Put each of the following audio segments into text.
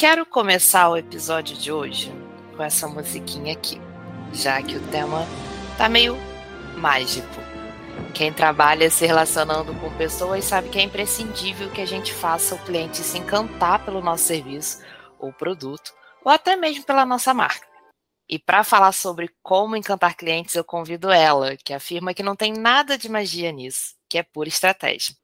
quero começar o episódio de hoje com essa musiquinha aqui, já que o tema tá meio mágico. Quem trabalha se relacionando com pessoas sabe que é imprescindível que a gente faça o cliente se encantar pelo nosso serviço ou produto, ou até mesmo pela nossa marca. E para falar sobre como encantar clientes, eu convido ela, que afirma que não tem nada de magia nisso, que é pura estratégia.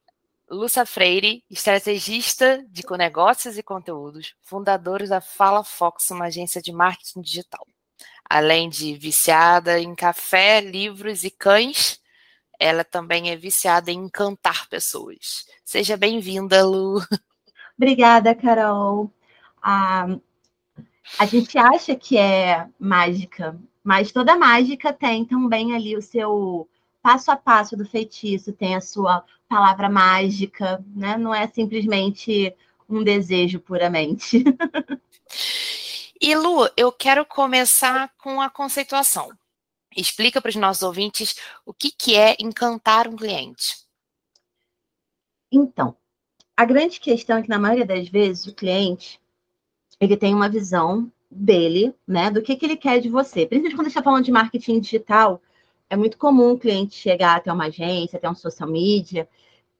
Lúcia Freire, estrategista de negócios e conteúdos, fundadora da Fala Fox, uma agência de marketing digital. Além de viciada em café, livros e cães, ela também é viciada em encantar pessoas. Seja bem-vinda, Lu. Obrigada, Carol. Ah, a gente acha que é mágica, mas toda mágica tem também ali o seu passo a passo do feitiço, tem a sua palavra mágica, né? Não é simplesmente um desejo puramente. E Lu, eu quero começar com a conceituação. Explica para os nossos ouvintes o que, que é encantar um cliente. Então, a grande questão é que na maioria das vezes o cliente ele tem uma visão dele, né, do que, que ele quer de você. Principalmente quando a gente está falando de marketing digital, é muito comum o cliente chegar até uma agência, até um social media,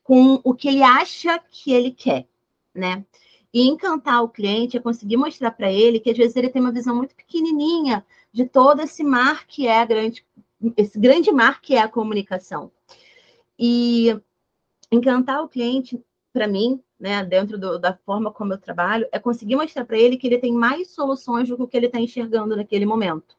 com o que ele acha que ele quer, né? E encantar o cliente é conseguir mostrar para ele que às vezes ele tem uma visão muito pequenininha de todo esse mar que é a grande, esse grande mar que é a comunicação. E encantar o cliente, para mim, né, dentro do, da forma como eu trabalho, é conseguir mostrar para ele que ele tem mais soluções do que o que ele está enxergando naquele momento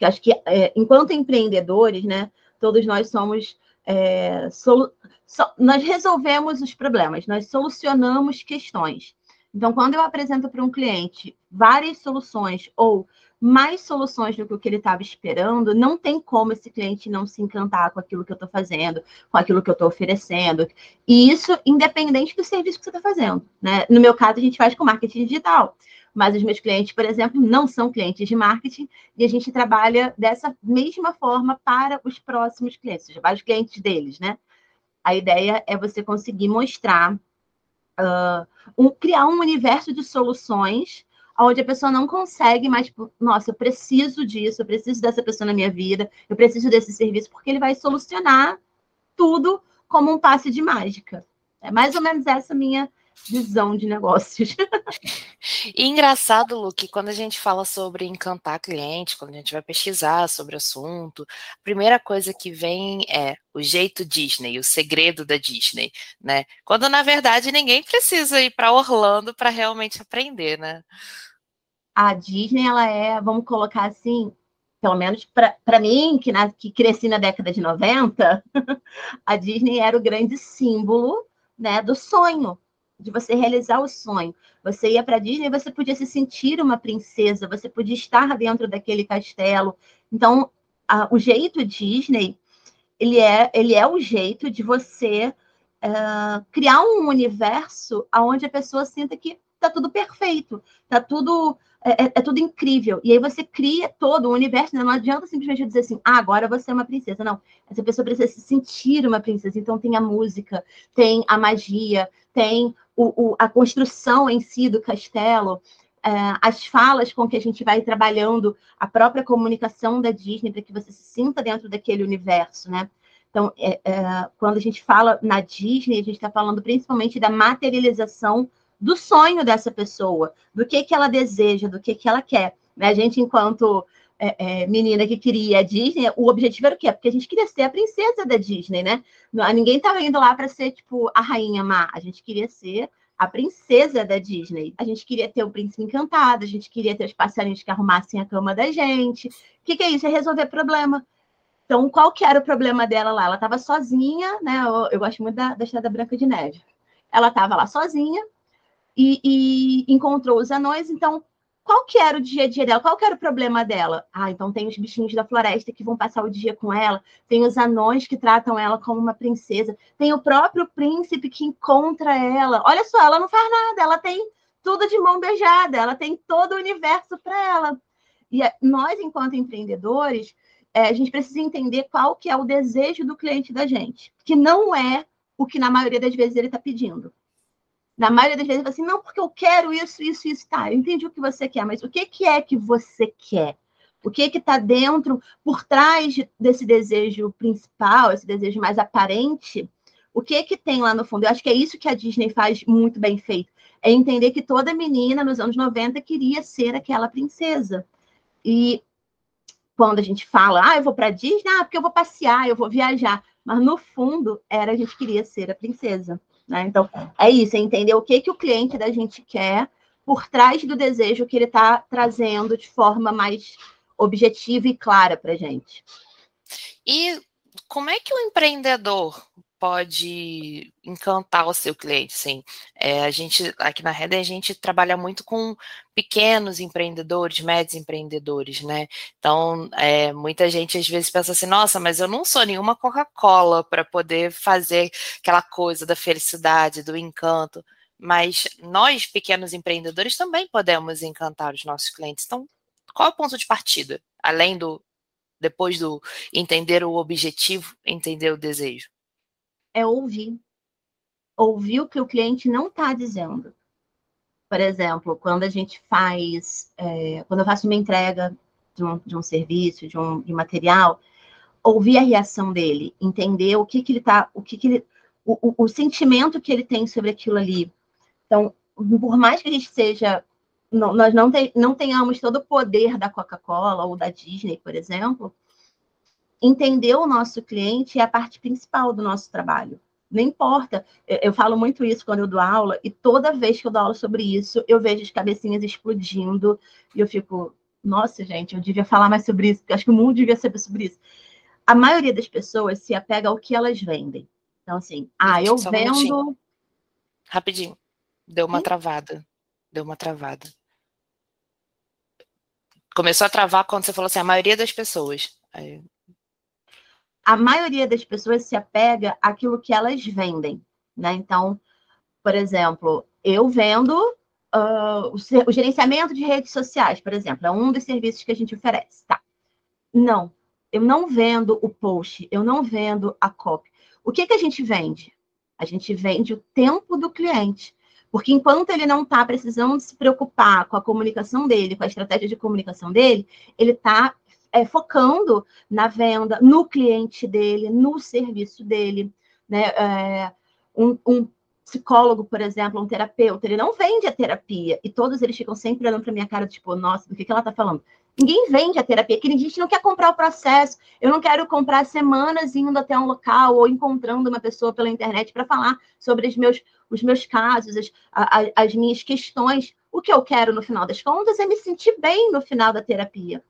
que acho que, é, enquanto empreendedores, né, todos nós somos. É, solu... so... nós resolvemos os problemas, nós solucionamos questões. Então, quando eu apresento para um cliente várias soluções ou mais soluções do que o que ele estava esperando, não tem como esse cliente não se encantar com aquilo que eu estou fazendo, com aquilo que eu estou oferecendo. E isso independente do serviço que você está fazendo. Né? No meu caso, a gente faz com marketing digital mas os meus clientes, por exemplo, não são clientes de marketing e a gente trabalha dessa mesma forma para os próximos clientes, ou seja, para os clientes deles, né? A ideia é você conseguir mostrar, uh, um, criar um universo de soluções onde a pessoa não consegue mais, tipo, nossa, eu preciso disso, eu preciso dessa pessoa na minha vida, eu preciso desse serviço, porque ele vai solucionar tudo como um passe de mágica. É mais ou menos essa minha visão de negócios. E engraçado, Lu, que quando a gente fala sobre encantar cliente, quando a gente vai pesquisar sobre o assunto, a primeira coisa que vem é o jeito Disney, o segredo da Disney, né? Quando na verdade ninguém precisa ir para Orlando para realmente aprender, né? A Disney, ela é, vamos colocar assim, pelo menos para mim, que, na, que cresci na década de 90, a Disney era o grande símbolo né, do sonho de você realizar o sonho. Você ia para Disney, você podia se sentir uma princesa, você podia estar dentro daquele castelo. Então, a, o jeito Disney, ele é, ele é o jeito de você uh, criar um universo onde a pessoa sinta que está tudo perfeito, está tudo é, é, é, tudo incrível. E aí você cria todo o universo, né? não adianta simplesmente dizer assim, ah, agora você é uma princesa. Não, essa pessoa precisa se sentir uma princesa. Então tem a música, tem a magia, tem o, o, a construção em si do castelo, é, as falas com que a gente vai trabalhando, a própria comunicação da Disney, para que você se sinta dentro daquele universo, né? Então, é, é, quando a gente fala na Disney, a gente está falando principalmente da materialização do sonho dessa pessoa, do que, que ela deseja, do que, que ela quer. Né? A gente, enquanto é, é, menina que queria a Disney, o objetivo era o quê? Porque a gente queria ser a princesa da Disney, né? Ninguém estava indo lá para ser, tipo, a rainha má. A gente queria ser a princesa da Disney. A gente queria ter o príncipe encantado, a gente queria ter os passarinhos que arrumassem a cama da gente. O que, que é isso? É resolver problema. Então, qual que era o problema dela lá? Ela estava sozinha, né? Eu, eu, gosto muito da, da Estrada Branca de Neve. Ela estava lá sozinha e, e encontrou os anões, então qual que era o dia a dia dela? Qual que era o problema dela? Ah, então tem os bichinhos da floresta que vão passar o dia com ela, tem os anões que tratam ela como uma princesa, tem o próprio príncipe que encontra ela. Olha só, ela não faz nada, ela tem tudo de mão beijada, ela tem todo o universo para ela. E é, nós, enquanto empreendedores, é, a gente precisa entender qual que é o desejo do cliente da gente, que não é o que na maioria das vezes ele está pedindo. Na maioria das vezes, assim, não, porque eu quero isso, isso, isso. Tá, eu entendi o que você quer, mas o que, que é que você quer? O que que está dentro, por trás desse desejo principal, esse desejo mais aparente? O que que tem lá no fundo? Eu acho que é isso que a Disney faz muito bem feito. É entender que toda menina nos anos 90 queria ser aquela princesa. E quando a gente fala, ah, eu vou para Disney, ah, porque eu vou passear, eu vou viajar. Mas no fundo, era a gente queria ser a princesa. Né? Então, é isso, é entender o que, que o cliente da gente quer por trás do desejo que ele está trazendo de forma mais objetiva e clara para gente. E como é que o empreendedor pode encantar o seu cliente, sim. É, a gente aqui na Rede a gente trabalha muito com pequenos empreendedores, médios empreendedores, né? Então, é, muita gente às vezes pensa assim, nossa, mas eu não sou nenhuma Coca-Cola para poder fazer aquela coisa da felicidade, do encanto. Mas nós, pequenos empreendedores, também podemos encantar os nossos clientes. Então, qual é o ponto de partida? Além do, depois do entender o objetivo, entender o desejo? É ouvir. Ouvir o que o cliente não está dizendo. Por exemplo, quando a gente faz, é, quando eu faço uma entrega de um, de um serviço, de um, de material, ouvir a reação dele, entender o que, que ele está, o que, que ele, o, o, o sentimento que ele tem sobre aquilo ali. Então, por mais que a gente seja não, nós não, te, não tenhamos todo o poder da Coca-Cola ou da Disney, por exemplo, entender o nosso cliente é a parte principal do nosso trabalho. Não importa, eu, eu, falo muito isso quando eu dou aula, e toda vez que eu dou aula sobre isso, eu vejo as cabecinhas explodindo, e eu fico, nossa, gente, eu devia falar mais sobre isso, porque acho que o mundo devia saber sobre isso. A maioria das pessoas se apega ao que elas vendem. Então, assim, ah, eu vendo. Rapidinho. Deu uma Sim? travada. Deu uma travada começou a travar quando você falou assim, a maioria das pessoas. Aí... A maioria das pessoas se apega àquilo que elas vendem, né? Então, por exemplo, eu vendo uh, o, gerenciamento de redes sociais, por exemplo, é um dos serviços que a gente oferece, tá? Não, eu não vendo o post, eu não vendo a copy. O que, que a gente vende? A gente vende o tempo do cliente. Porque enquanto ele não está precisando se preocupar com a comunicação dele, com a estratégia de comunicação dele, ele está é, focando na venda, no cliente dele, no serviço dele. Né? É, um, um, psicólogo, por exemplo, um terapeuta, ele não vende a terapia. E todos eles ficam sempre olhando para minha cara, tipo, nossa, do que, que ela está falando? Ninguém vende a terapia, que a gente não quer comprar o processo. Eu não quero comprar semanas indo até um local ou encontrando uma pessoa pela internet para falar sobre os meus, os meus casos, as, as minhas questões. O que eu quero, no final das contas, é me sentir bem no final da terapia.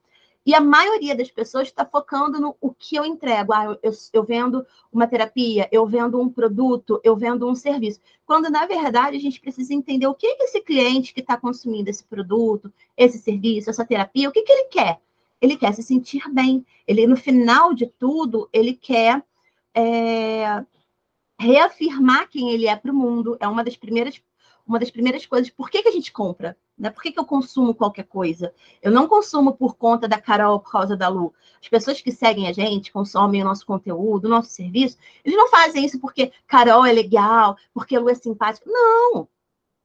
E a maioria das pessoas está focando no o que eu entrego. Ah, eu, eu, vendo uma terapia, eu vendo um produto, eu vendo um serviço. Quando, na verdade, a gente precisa entender o que, que esse cliente que está consumindo esse produto, esse serviço, essa terapia, o que, que ele quer? Ele quer se sentir bem. Ele, no final de tudo, ele quer é, reafirmar quem ele é para o mundo. É uma das primeiras uma das primeiras coisas, por que, que a gente compra? Né? Por que, que eu consumo qualquer coisa? Eu não consumo por conta da Carol, por causa da Lu. As pessoas que seguem a gente, consomem o nosso conteúdo, o nosso serviço, eles não fazem isso porque Carol é legal, porque Lu é simpática. Não!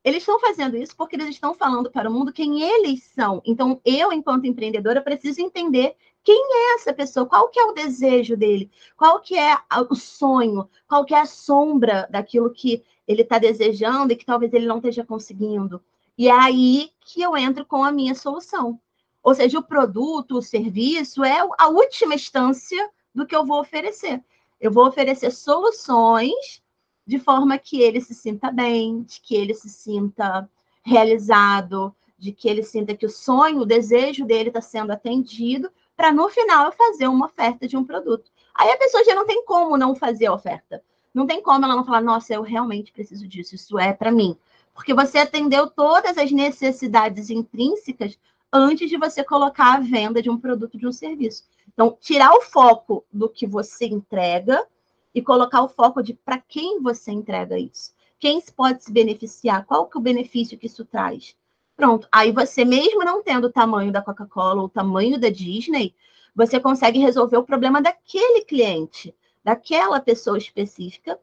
Eles estão fazendo isso porque eles estão falando para o mundo quem eles são. Então, eu, enquanto empreendedora, preciso entender quem é essa pessoa, qual que é o desejo dele, qual que é o sonho, qual que é a sombra daquilo que ele está desejando e que talvez ele não esteja conseguindo. E é aí que eu entro com a minha solução. Ou seja, o produto, o serviço é a última instância do que eu vou oferecer. Eu vou oferecer soluções de forma que ele se sinta bem, de que ele se sinta realizado, de que ele sinta que o sonho, o desejo dele está sendo atendido, para no final eu fazer uma oferta de um produto. Aí a pessoa já não tem como não fazer a oferta. Não tem como ela não falar, nossa, eu realmente preciso disso, isso é para mim. Porque você atendeu todas as necessidades intrínsecas antes de você colocar a venda de um produto, de um serviço. Então, tirar o foco do que você entrega e colocar o foco de para quem você entrega isso. Quem pode se beneficiar? Qual que é o benefício que isso traz? Pronto. Aí você, mesmo não tendo o tamanho da Coca-Cola ou o tamanho da Disney, você consegue resolver o problema daquele cliente daquela pessoa específica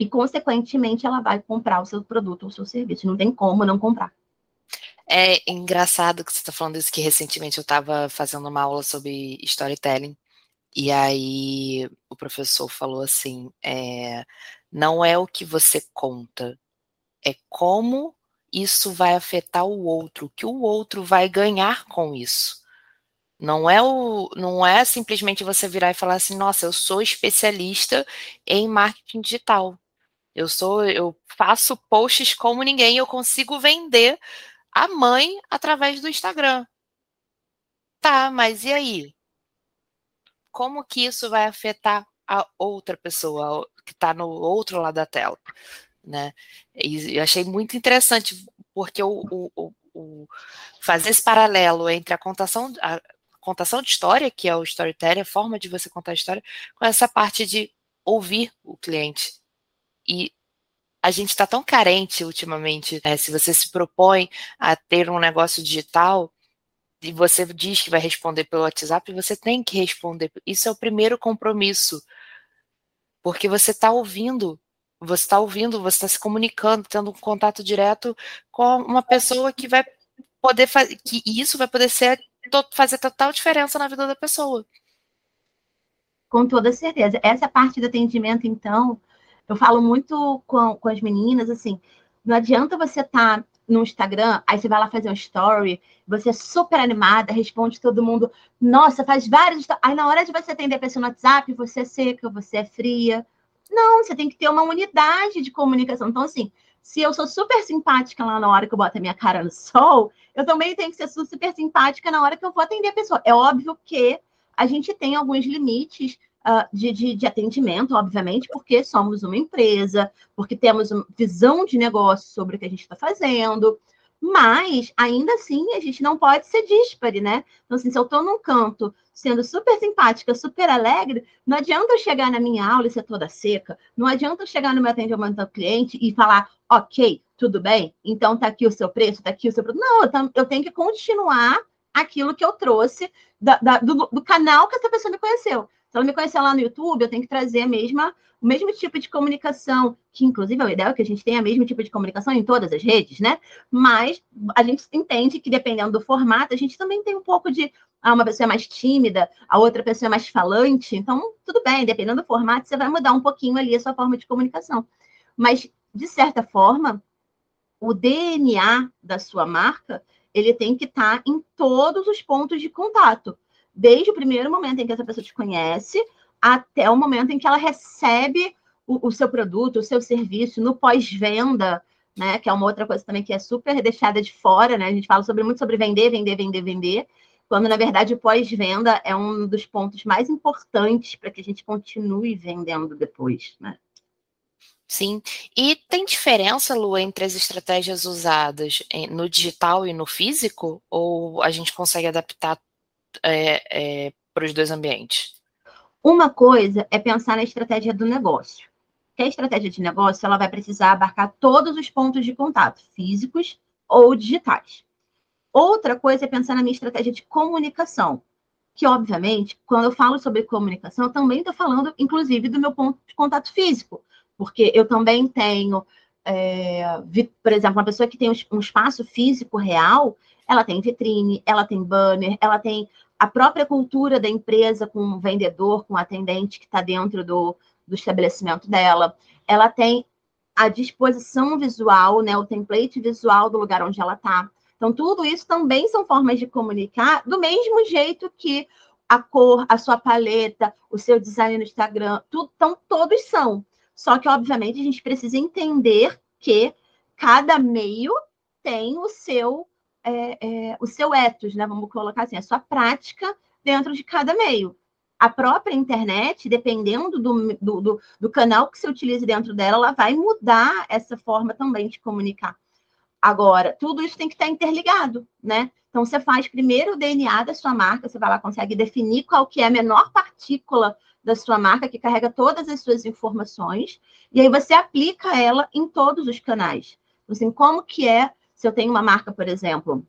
e, consequentemente, ela vai comprar o seu produto ou o seu serviço. Não tem como não comprar. É engraçado que você está falando isso, que recentemente eu estava fazendo uma aula sobre storytelling, e aí o professor falou assim: é, não é o que você conta, é como isso vai afetar o outro, o que o outro vai ganhar com isso. Não é o, não é simplesmente você virar e falar assim, nossa, eu sou especialista em marketing digital. Eu sou, eu faço posts como ninguém, eu consigo vender a mãe através do Instagram. Tá, mas e aí? Como que isso vai afetar a outra pessoa que está no outro lado da tela? Né? E eu achei muito interessante, porque o, o, o, fazer esse paralelo entre a contação, contação de história, que é o storytelling, a forma de você contar a história, com essa parte de ouvir o cliente. E a gente está tão carente ultimamente. Né? Se você se propõe a ter um negócio digital e você diz que vai responder pelo WhatsApp, você tem que responder. Isso é o primeiro compromisso. Porque você está ouvindo, você está ouvindo, você está se comunicando, tendo um contato direto com uma pessoa que vai poder fazer, que isso vai poder ser, fazer total diferença na vida da pessoa. Com toda certeza. Essa parte do atendimento, então, eu falo muito com, com as meninas, assim, não adianta você estar tá no Instagram, aí você vai lá fazer um story, você é super animada, responde todo mundo, nossa, faz vários. Aí na hora de você atender a pessoa no WhatsApp, você é seca, você é fria. Não, você tem que ter uma unidade de comunicação. Então, assim, se eu sou super simpática lá na hora que eu boto a minha cara no sol, eu também tenho que ser super simpática na hora que eu vou atender a pessoa. É óbvio que a gente tem alguns limites uh, de, de, de, atendimento, obviamente, porque somos uma empresa, porque temos uma visão de negócio sobre o que a gente está fazendo, mas ainda assim a gente não pode ser díspare, né? Então, assim, se eu estou num canto sendo super simpática, super alegre, não adianta eu chegar na minha aula e ser toda seca, não adianta eu chegar no meu atendimento ao cliente e falar, ok, tudo bem, então tá aqui o seu preço, tá aqui o seu produto. Não, eu tenho que continuar aquilo que eu trouxe da, da, do, do canal que essa pessoa me conheceu. Se ela me conhecer lá no YouTube, eu tenho que trazer a mesma, o mesmo tipo de comunicação, que inclusive é o ideal é que a gente tenha o mesmo tipo de comunicação em todas as redes, né? Mas a gente entende que dependendo do formato, a gente também tem um pouco de ah, uma pessoa é mais tímida, a outra pessoa é mais falante. Então, tudo bem, dependendo do formato, você vai mudar um pouquinho ali a sua forma de comunicação. Mas, de certa forma, o DNA da sua marca, ele tem que estar em todos os pontos de contato desde o primeiro momento em que essa pessoa te conhece até o momento em que ela recebe o, o seu produto, o seu serviço no pós-venda, né? Que é uma outra coisa também que é super deixada de fora, né? A gente fala sobre, muito sobre vender, vender, vender, vender, quando na verdade o pós-venda é um dos pontos mais importantes para que a gente continue vendendo depois, né? Sim. E tem diferença, Lu, entre as estratégias usadas no digital e no físico? Ou a gente consegue adaptar é, é, para os dois ambientes? Uma coisa é pensar na estratégia do negócio. Que a estratégia de negócio ela vai precisar abarcar todos os pontos de contato, físicos ou digitais. Outra coisa é pensar na minha estratégia de comunicação, que, obviamente, quando eu falo sobre comunicação, eu também estou falando, inclusive, do meu ponto de contato físico, porque eu também tenho, é, por exemplo, uma pessoa que tem um espaço físico real, ela tem vitrine, ela tem banner, ela tem a própria cultura da empresa com o vendedor, com o atendente que está dentro do, do estabelecimento dela. Ela tem a disposição visual, né, o template visual do lugar onde ela está. Então, tudo isso também são formas de comunicar do mesmo jeito que a cor, a sua paleta, o seu design no Instagram, tudo, então, todos são. Só que, obviamente, a gente precisa entender que cada meio tem o seu é, é, o seu ethos, né? Vamos colocar assim, a sua prática dentro de cada meio. A própria internet, dependendo do, do, do, do canal que você utilize dentro dela, ela vai mudar essa forma também de comunicar. Agora, tudo isso tem que estar interligado, né? Então, você faz primeiro o DNA da sua marca, você vai lá, consegue definir qual que é a menor partícula da sua marca, que carrega todas as suas informações, e aí você aplica ela em todos os canais. Assim, como que é se eu tenho uma marca, por exemplo,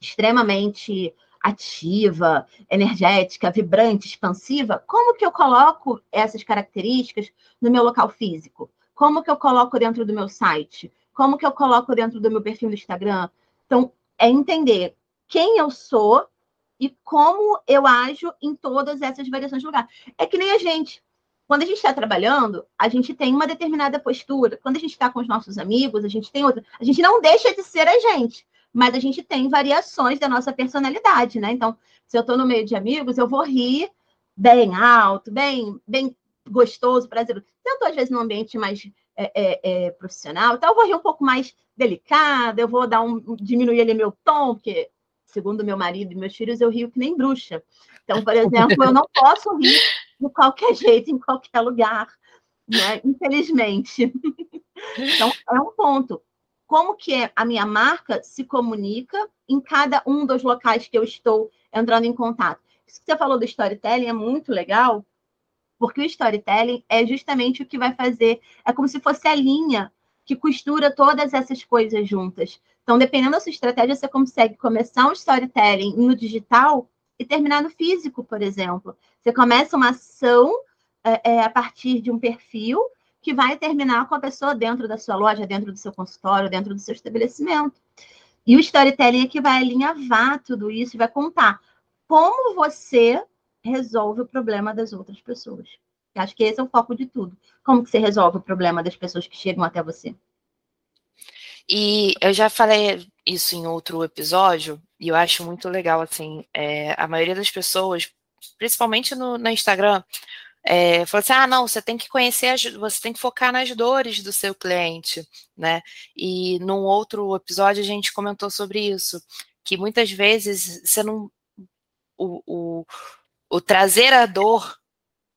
extremamente ativa, energética, vibrante, expansiva, como que eu coloco essas características no meu local físico? Como que eu coloco dentro do meu site? Como que eu coloco dentro do meu perfil no Instagram? Então, é entender quem eu sou e como eu ajo em todas essas variações de lugar. É que nem a gente. Quando a gente está trabalhando, a gente tem uma determinada postura. Quando a gente está com os nossos amigos, a gente tem outra. A gente não deixa de ser a gente, mas a gente tem variações da nossa personalidade, né? Então, se eu estou no meio de amigos, eu vou rir bem alto, bem, bem gostoso, prazeroso. Se eu estou, às vezes, num ambiente mais é, é, é, profissional, então eu vou rir um pouco mais delicada, eu vou dar um diminuir ali meu tom, porque segundo meu marido e meus filhos, eu rio que nem bruxa. Então, por exemplo, eu não posso rir de qualquer jeito, em qualquer lugar, né? Infelizmente. Então, é um ponto. Como que é a minha marca se comunica em cada um dos locais que eu estou entrando em contato? Isso que você falou do storytelling é muito legal, porque o storytelling é justamente o que vai fazer, é como se fosse a linha que costura todas essas coisas juntas. Então, dependendo da sua estratégia, você consegue começar um storytelling no digital terminar no físico, por exemplo. Você começa uma ação é, é, a partir de um perfil que vai terminar com a pessoa dentro da sua loja, dentro do seu consultório, dentro do seu estabelecimento. E o storytelling é que vai alinhavar tudo isso e vai contar como você resolve o problema das outras pessoas. Eu acho que esse é o foco de tudo. Como que você resolve o problema das pessoas que chegam até você? E eu já falei isso em outro episódio, e eu acho muito legal, assim, é, a maioria das pessoas, principalmente no, no Instagram, é, falou assim: ah, não, você tem que conhecer, as, você tem que focar nas dores do seu cliente, né? E num outro episódio a gente comentou sobre isso, que muitas vezes você não. O, o, o trazer a dor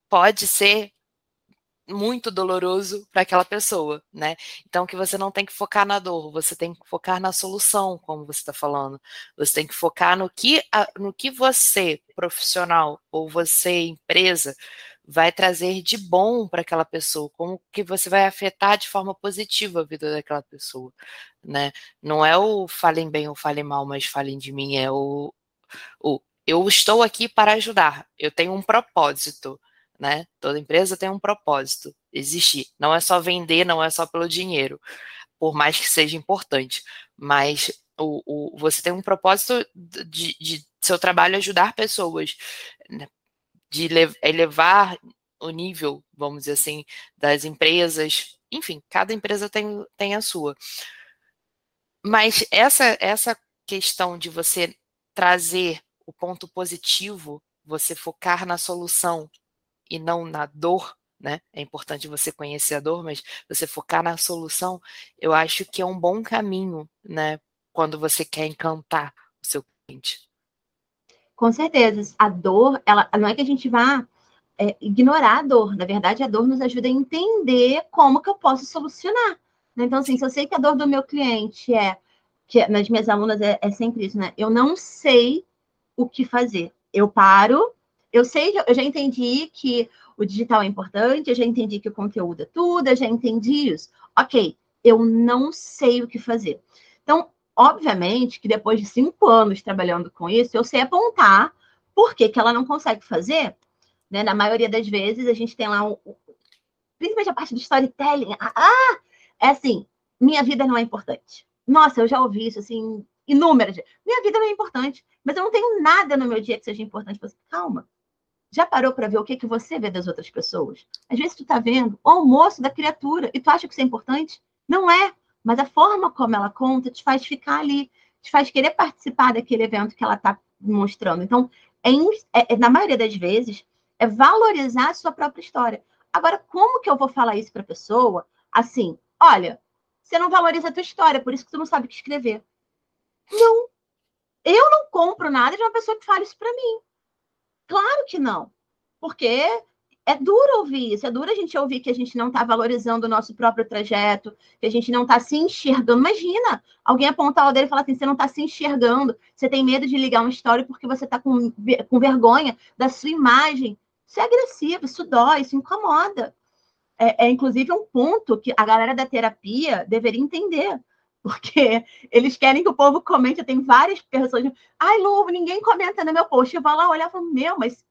pode ser muito doloroso para aquela pessoa, né? Então que você não tem que focar na dor, você tem que focar na solução, como você está falando. Você tem que focar no que, no que você, profissional, ou você, empresa, vai trazer de bom para aquela pessoa, como que você vai afetar de forma positiva a vida daquela pessoa, né? Não é o falem bem ou falem mal, mas falem de mim, é o, o eu estou aqui para ajudar, eu tenho um propósito, né? Toda empresa tem um propósito, existir. Não é só vender, não é só pelo dinheiro, por mais que seja importante, mas o, o você tem um propósito de, de seu trabalho ajudar pessoas, né? de elevar o nível, vamos dizer assim, das empresas. Enfim, cada empresa tem, tem a sua. Mas essa, essa questão de você trazer o ponto positivo, você focar na solução e não na dor, né? É importante você conhecer a dor, mas você focar na solução, eu acho que é um bom caminho, né? Quando você quer encantar o seu cliente. Com certeza. A dor, ela não é que a gente vá é, ignorar a dor. Na verdade, a dor nos ajuda a entender como que eu posso solucionar. Né? Então, assim, se eu sei que a dor do meu cliente é, que nas minhas alunas é, é sempre isso, né? Eu não sei o que fazer. Eu paro, eu sei, eu já entendi que o digital é importante, eu já entendi que o conteúdo é tudo, eu já entendi isso. Ok, eu não sei o que fazer. Então, obviamente que depois de cinco anos trabalhando com isso, eu sei apontar por que, que ela não consegue fazer. Né? Na maioria das vezes, a gente tem lá, um, principalmente a parte do storytelling. Ah, ah, é assim, minha vida não é importante. Nossa, eu já ouvi isso assim inúmeras vezes. Minha vida não é importante, mas eu não tenho nada no meu dia que seja importante. Você, calma, já parou para ver o que, que você vê das outras pessoas? Às vezes tu tá vendo o almoço da criatura e tu acha que isso é importante? Não é. Mas a forma como ela conta te faz ficar ali, te faz querer participar daquele evento que ela está mostrando. Então, é, é, é, na maioria das vezes, é valorizar a sua própria história. Agora, como que eu vou falar isso para a pessoa? Assim, olha, você não valoriza a tua história, por isso que tu não sabe o que escrever. Não. Eu não compro nada de uma pessoa que fale isso para mim. Claro que não. Porque é duro ouvir isso, é duro a gente ouvir que a gente não está valorizando o nosso próprio trajeto, que a gente não está se enxergando. Imagina alguém apontar o dedo e falar assim: você não está se enxergando, você tem medo de ligar uma história porque você está com, com vergonha da sua imagem. Isso é agressivo, isso dói, isso incomoda. É, é inclusive um ponto que a galera da terapia deveria entender porque eles querem que o povo comente. Tem várias pessoas. Ai, Lu, ninguém comenta no meu post. Eu vou lá olhar e falo, meu, mas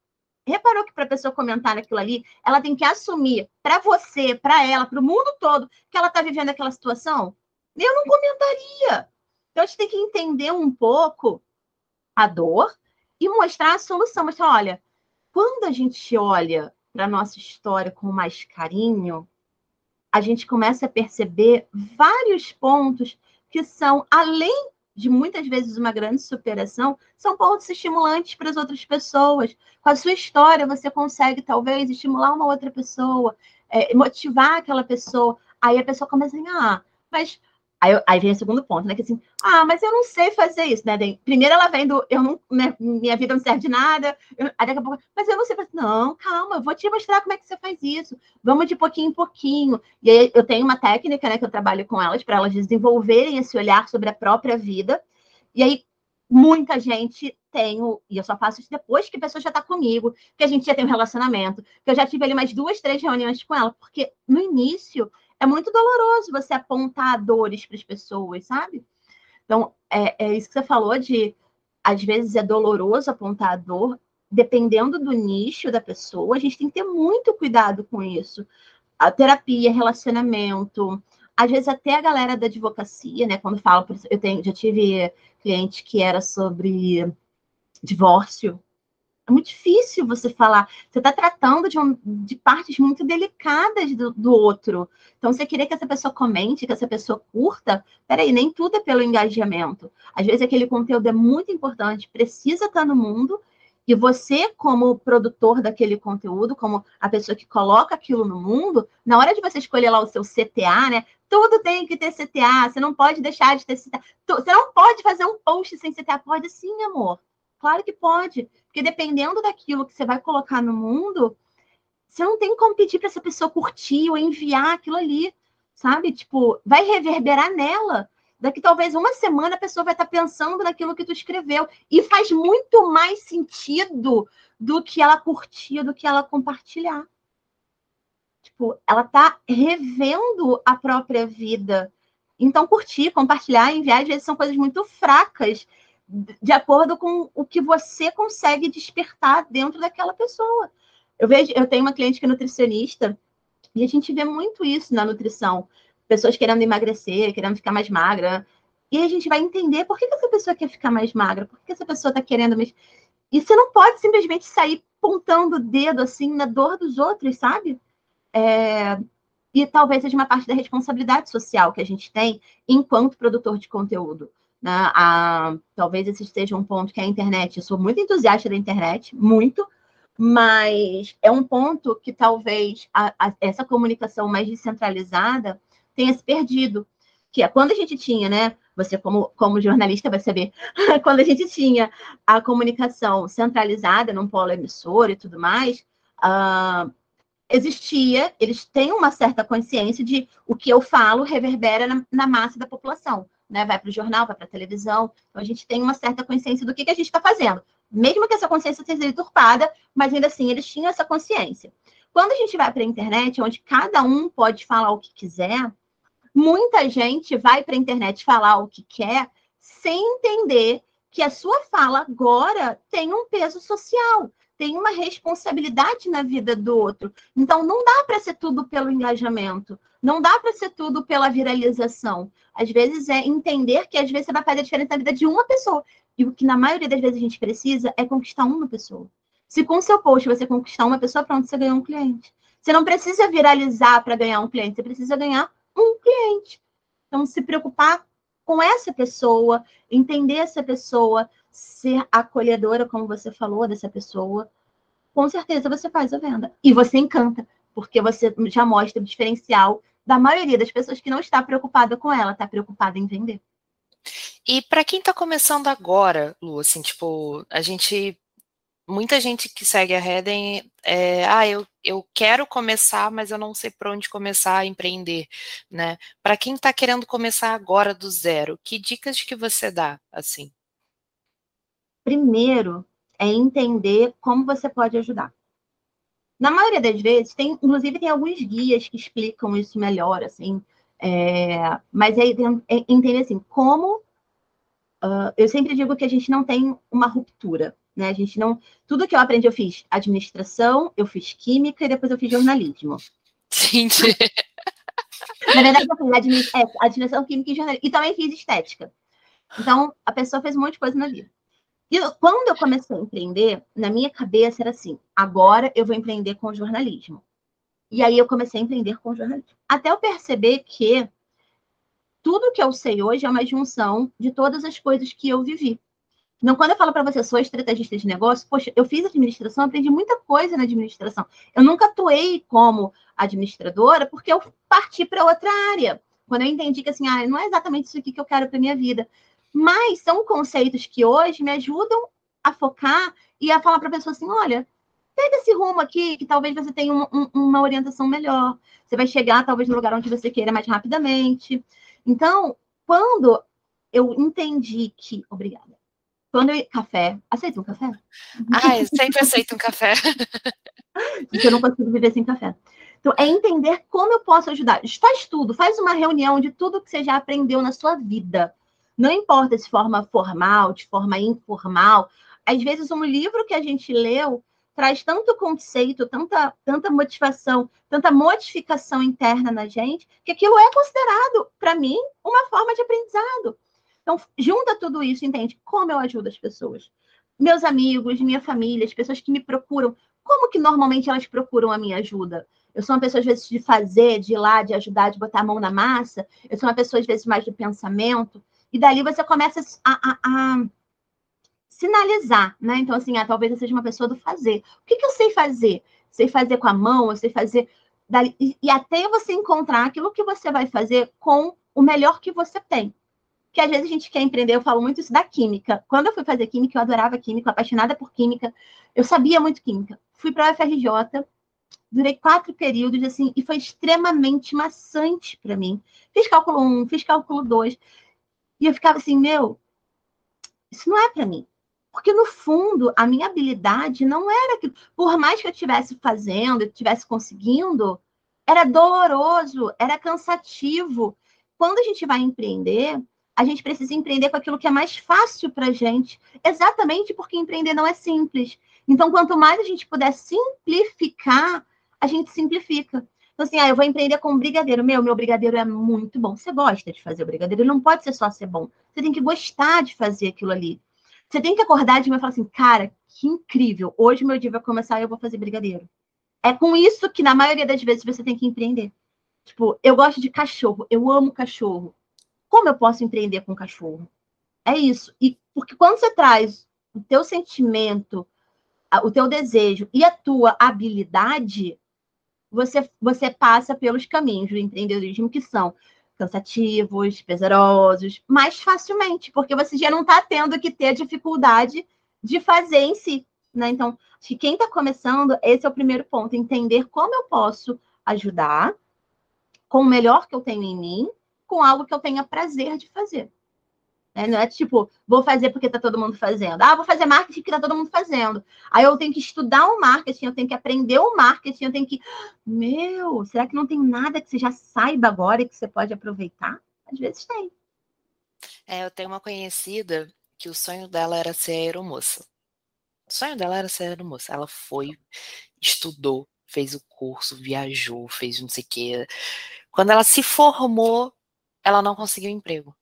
reparou que para a pessoa comentar aquilo ali, ela tem que assumir para você, para ela, para o mundo todo, que ela está vivendo aquela situação? Eu não comentaria. Então a gente tem que entender um pouco a dor e mostrar a solução. Mas olha, quando a gente olha para a nossa história com mais carinho, a gente começa a perceber vários pontos que são, além de muitas vezes uma grande superação, são pontos estimulantes para as outras pessoas. Com a sua história, você consegue, talvez, estimular uma outra pessoa, é, motivar aquela pessoa. Aí a pessoa começa a dizer, ah, mas Aí, aí, vem o segundo ponto, né? Que assim, ah, mas eu não sei fazer isso, né? Primeiro ela vem do, eu não, né, minha vida não serve de nada, eu, aí daqui a pouco, mas eu não sei fazer. Não, calma, eu vou te mostrar como é que você faz isso. Vamos de pouquinho em pouquinho. E aí eu tenho uma técnica, né, que eu trabalho com elas, para elas desenvolverem esse olhar sobre a própria vida. E aí, muita gente tem, e eu só faço isso depois que a pessoa já está comigo, que a gente já tem um relacionamento, que eu já tive ali mais duas, três reuniões com ela, porque no início é muito doloroso você apontar dores para as pessoas, sabe? Então, é, é isso que você falou de às vezes é doloroso apontar a dor, dependendo do nicho da pessoa, a gente tem que ter muito cuidado com isso. A terapia, relacionamento, às vezes até a galera da advocacia, né? Quando fala, eu tenho, já tive cliente que era sobre divórcio, é muito difícil você falar. Você está tratando de, um, de, partes muito delicadas do, do, outro. Então, você queria que essa pessoa comente, que essa pessoa curta. Peraí, nem tudo é pelo engajamento. Às vezes, aquele conteúdo é muito importante, precisa estar no mundo. E você, como produtor daquele conteúdo, como a pessoa que coloca aquilo no mundo, na hora de você escolher lá o seu CTA, né? Tudo tem que ter CTA. Você não pode deixar de ter CTA. Você não pode fazer um post sem CTA. Pode sim, amor. Claro que pode, porque dependendo daquilo que você vai colocar no mundo, você não tem como pedir para essa pessoa curtir ou enviar aquilo ali, sabe? Tipo, vai reverberar nela. Daqui talvez uma semana a pessoa vai estar tá pensando naquilo que tu escreveu e faz muito mais sentido do que ela curtir, do que ela compartilhar. Tipo, ela tá revendo a própria vida. Então, curtir, compartilhar, enviar, às vezes são coisas muito fracas de acordo com o que você consegue despertar dentro daquela pessoa. Eu vejo, eu tenho uma cliente que é nutricionista e a gente vê muito isso na nutrição. Pessoas querendo emagrecer, querendo ficar mais magra. E a gente vai entender por que, que essa pessoa quer ficar mais magra, por que, que essa pessoa está querendo. Mais... E você não pode simplesmente sair pontando o dedo assim na dor dos outros, sabe? É... E talvez seja uma parte da responsabilidade social que a gente tem enquanto produtor de conteúdo. Né? A, talvez esse seja um ponto que a internet, eu sou muito entusiasta da internet, muito, mas é um ponto que talvez a, a, essa comunicação mais descentralizada tenha se perdido. Que é quando a gente tinha, né? Você, como, como jornalista, vai saber, quando a gente tinha a comunicação centralizada num polo emissor e tudo mais, uh, existia, eles têm uma certa consciência de o que eu falo reverbera na, na massa da população né? Vai para o jornal, vai para a televisão. Então a gente tem uma certa consciência do que, que a gente está fazendo. Mesmo que essa consciência seja deturpada, mas ainda assim eles tinham essa consciência. Quando a gente vai para a internet, onde cada um pode falar o que quiser, muita gente vai para a internet falar o que quer sem entender que a sua fala agora tem um peso social, tem uma responsabilidade na vida do outro. Então não dá para ser tudo pelo engajamento. Não dá para ser tudo pela viralização. Às vezes é entender que às vezes você vai fazer a diferença na vida de uma pessoa. E o que na maioria das vezes a gente precisa é conquistar uma pessoa. Se com seu post você conquistar uma pessoa, pronto, você ganhou um cliente. Você não precisa viralizar para ganhar um cliente, você precisa ganhar um cliente. Então, se preocupar com essa pessoa, entender essa pessoa, ser acolhedora, como você falou, dessa pessoa, com certeza você faz a venda. E você encanta, porque você já mostra o diferencial da maioria das pessoas que não está preocupada com ela, está preocupada em vender. E para quem está começando agora, Lu, assim, tipo, a gente. Muita gente que segue a Reden é, ah, eu, eu quero começar, mas eu não sei por onde começar a empreender, né? Para quem está querendo começar agora do zero, que dicas que você dá, assim? Primeiro, é entender como você pode ajudar. Na maioria das vezes, tem, inclusive tem alguns guias que explicam isso melhor, assim. É, mas é, é entender assim, como uh, eu sempre digo que a gente não tem uma ruptura. Né? A gente não. Tudo que eu aprendi, eu fiz administração, eu fiz química e depois eu fiz jornalismo. Gente. Na verdade, eu fiz é, administração química e jornalismo. E também fiz estética. Então, a pessoa fez um monte de coisa na vida. E eu, quando eu comecei a empreender, na minha cabeça era assim: agora eu vou empreender com jornalismo. E aí eu comecei a empreender com jornalismo. Até eu perceber que tudo que eu sei hoje é uma junção de todas as coisas que eu vivi. Então, quando eu falo para você, sou estrategista de negócio, poxa, eu fiz administração, aprendi muita coisa na administração. Eu nunca atuei como administradora porque eu parti para outra área. Quando eu entendi que assim, ah, não é exatamente isso aqui que eu quero para minha vida. Mas são conceitos que hoje me ajudam a focar e a falar para a pessoa assim: olha, pega esse rumo aqui, que talvez você tenha um, um, uma orientação melhor. Você vai chegar, talvez, no lugar onde você queira mais rapidamente. Então, quando eu entendi que. Obrigada. Quando eu. Café. Aceita um café? Ah, eu sempre aceito um café. Porque eu não consigo viver sem café. Então, é entender como eu posso ajudar. Faz tudo, faz uma reunião de tudo que você já aprendeu na sua vida. Não importa se forma formal, de forma informal. Às vezes, um livro que a gente leu traz tanto conceito, tanta, tanta motivação, tanta modificação interna na gente, que aquilo é considerado, para mim, uma forma de aprendizado. Então, junta tudo isso, entende? Como eu ajudo as pessoas? Meus amigos, minha família, as pessoas que me procuram, como que normalmente elas procuram a minha ajuda? Eu sou uma pessoa, às vezes, de fazer, de ir lá, de ajudar, de botar a mão na massa. Eu sou uma pessoa, às vezes, mais do pensamento. E dali você começa a, a, a sinalizar, né? Então, assim, ah, talvez eu seja uma pessoa do fazer. O que, que eu sei fazer? Sei fazer com a mão, eu sei fazer. Dali, e, e até você encontrar aquilo que você vai fazer com o melhor que você tem. Que às vezes a gente quer empreender, eu falo muito isso da química. Quando eu fui fazer química, eu adorava química, apaixonada por química. Eu sabia muito química. Fui para a UFRJ, durei quatro períodos, assim, e foi extremamente maçante para mim. Fiz cálculo 1, um, fiz cálculo 2. E eu ficava assim, meu, isso não é para mim. Porque, no fundo, a minha habilidade não era que, por mais que eu estivesse fazendo, eu estivesse conseguindo, era doloroso, era cansativo. Quando a gente vai empreender, a gente precisa empreender com aquilo que é mais fácil para a gente, exatamente porque empreender não é simples. Então, quanto mais a gente puder simplificar, a gente simplifica. Então, assim, ah, eu vou empreender com brigadeiro. Meu, meu brigadeiro é muito bom. Você gosta de fazer o brigadeiro? Ele não pode ser só ser bom. Você tem que gostar de fazer aquilo ali. Você tem que acordar de manhã e falar assim, cara, que incrível. Hoje meu dia vai começar e eu vou fazer brigadeiro. É com isso que, na maioria das vezes, você tem que empreender. Tipo, eu gosto de cachorro. Eu amo cachorro. Como eu posso empreender com cachorro? É isso. E porque quando você traz o teu sentimento, o teu desejo e a tua habilidade, você, você passa pelos caminhos do empreendedorismo que são cansativos, pesarosos, mais facilmente, porque você já não está tendo que ter dificuldade de fazer em si. Né? Então, se quem está começando, esse é o primeiro ponto: entender como eu posso ajudar com o melhor que eu tenho em mim, com algo que eu tenha prazer de fazer. Né? Não é tipo, vou fazer porque está todo mundo fazendo. Ah, vou fazer marketing porque está todo mundo fazendo. Aí eu tenho que estudar o marketing, eu tenho que aprender o marketing, eu tenho que. Meu, será que não tem nada que você já saiba agora e que você pode aproveitar? Às vezes tem. É, eu tenho uma conhecida que o sonho dela era ser aeromoça. O sonho dela era ser aeromoça. Ela foi, estudou, fez o curso, viajou, fez não sei o quê. Quando ela se formou, ela não conseguiu emprego.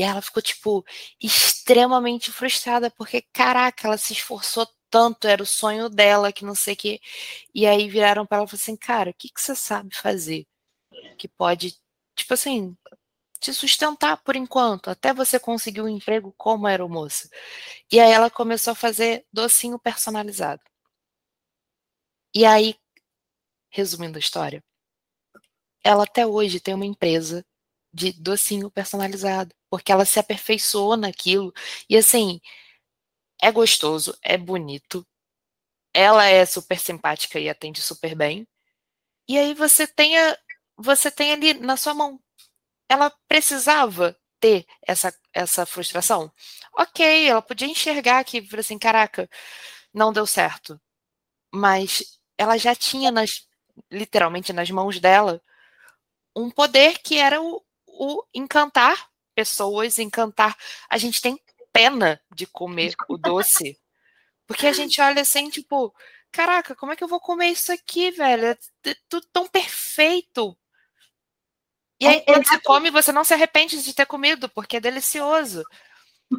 E ela ficou, tipo, extremamente frustrada, porque, caraca, ela se esforçou tanto, era o sonho dela, que não sei o quê. E aí viraram para ela e falaram assim, cara, o que, que você sabe fazer? Que pode, tipo assim, te sustentar por enquanto, até você conseguir um emprego como aeromoça. E aí ela começou a fazer docinho personalizado. E aí, resumindo a história, ela até hoje tem uma empresa de docinho personalizado, porque ela se aperfeiçoou naquilo. E assim, é gostoso, é bonito. Ela é super simpática e atende super bem. E aí você tem, a, você tem ali na sua mão. Ela precisava ter essa, essa frustração. Ok, ela podia enxergar que, assim, caraca, não deu certo. Mas ela já tinha nas, literalmente nas mãos dela um poder que era o, o encantar pessoas, encantar. A gente tem pena de comer o doce, Porque a gente olha assim, tipo, caraca, como é que eu vou comer isso aqui, velho? É tudo tão perfeito. E aí, quando você come, você não se arrepende de ter comido, porque é delicioso.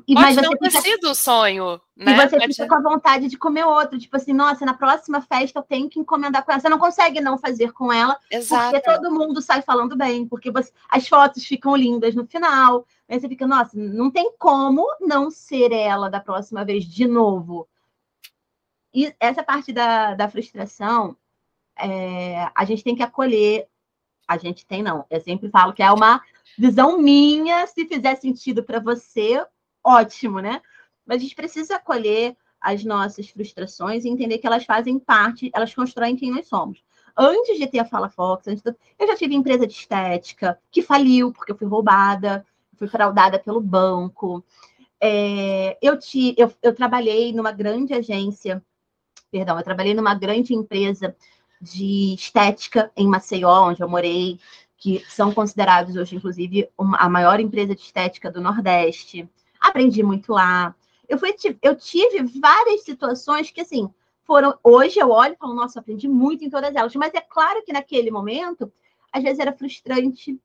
E, Pode não ter fica... sido o sonho, né? E você Pode... fica com a vontade de comer outro. Tipo assim, nossa, na próxima festa eu tenho que encomendar com ela. Você não consegue não fazer com ela, Exato. porque todo mundo sai falando bem, porque você... as fotos ficam lindas no final. Aí você fica, nossa, não tem como não ser ela da próxima vez de novo. E essa parte da, da frustração, é... a gente tem que acolher. A gente tem, não. Eu sempre falo que é uma visão minha. Se fizer sentido para você, ótimo, né? Mas a gente precisa acolher as nossas frustrações e entender que elas fazem parte, elas constroem quem nós somos. Antes de ter a Fala Fox, do... eu já tive empresa de estética que faliu porque eu fui roubada, fui fraudada pelo banco. É, eu, te, eu, eu trabalhei numa grande agência, perdão, eu trabalhei numa grande empresa de estética em Maceió, onde eu morei, que são considerados hoje, inclusive, uma, a maior empresa de estética do Nordeste aprendi muito lá. Eu, fui, eu tive várias situações que, assim, foram. Hoje eu olho e falo, nossa, aprendi muito em todas elas. Mas é claro que naquele momento, às vezes era frustrante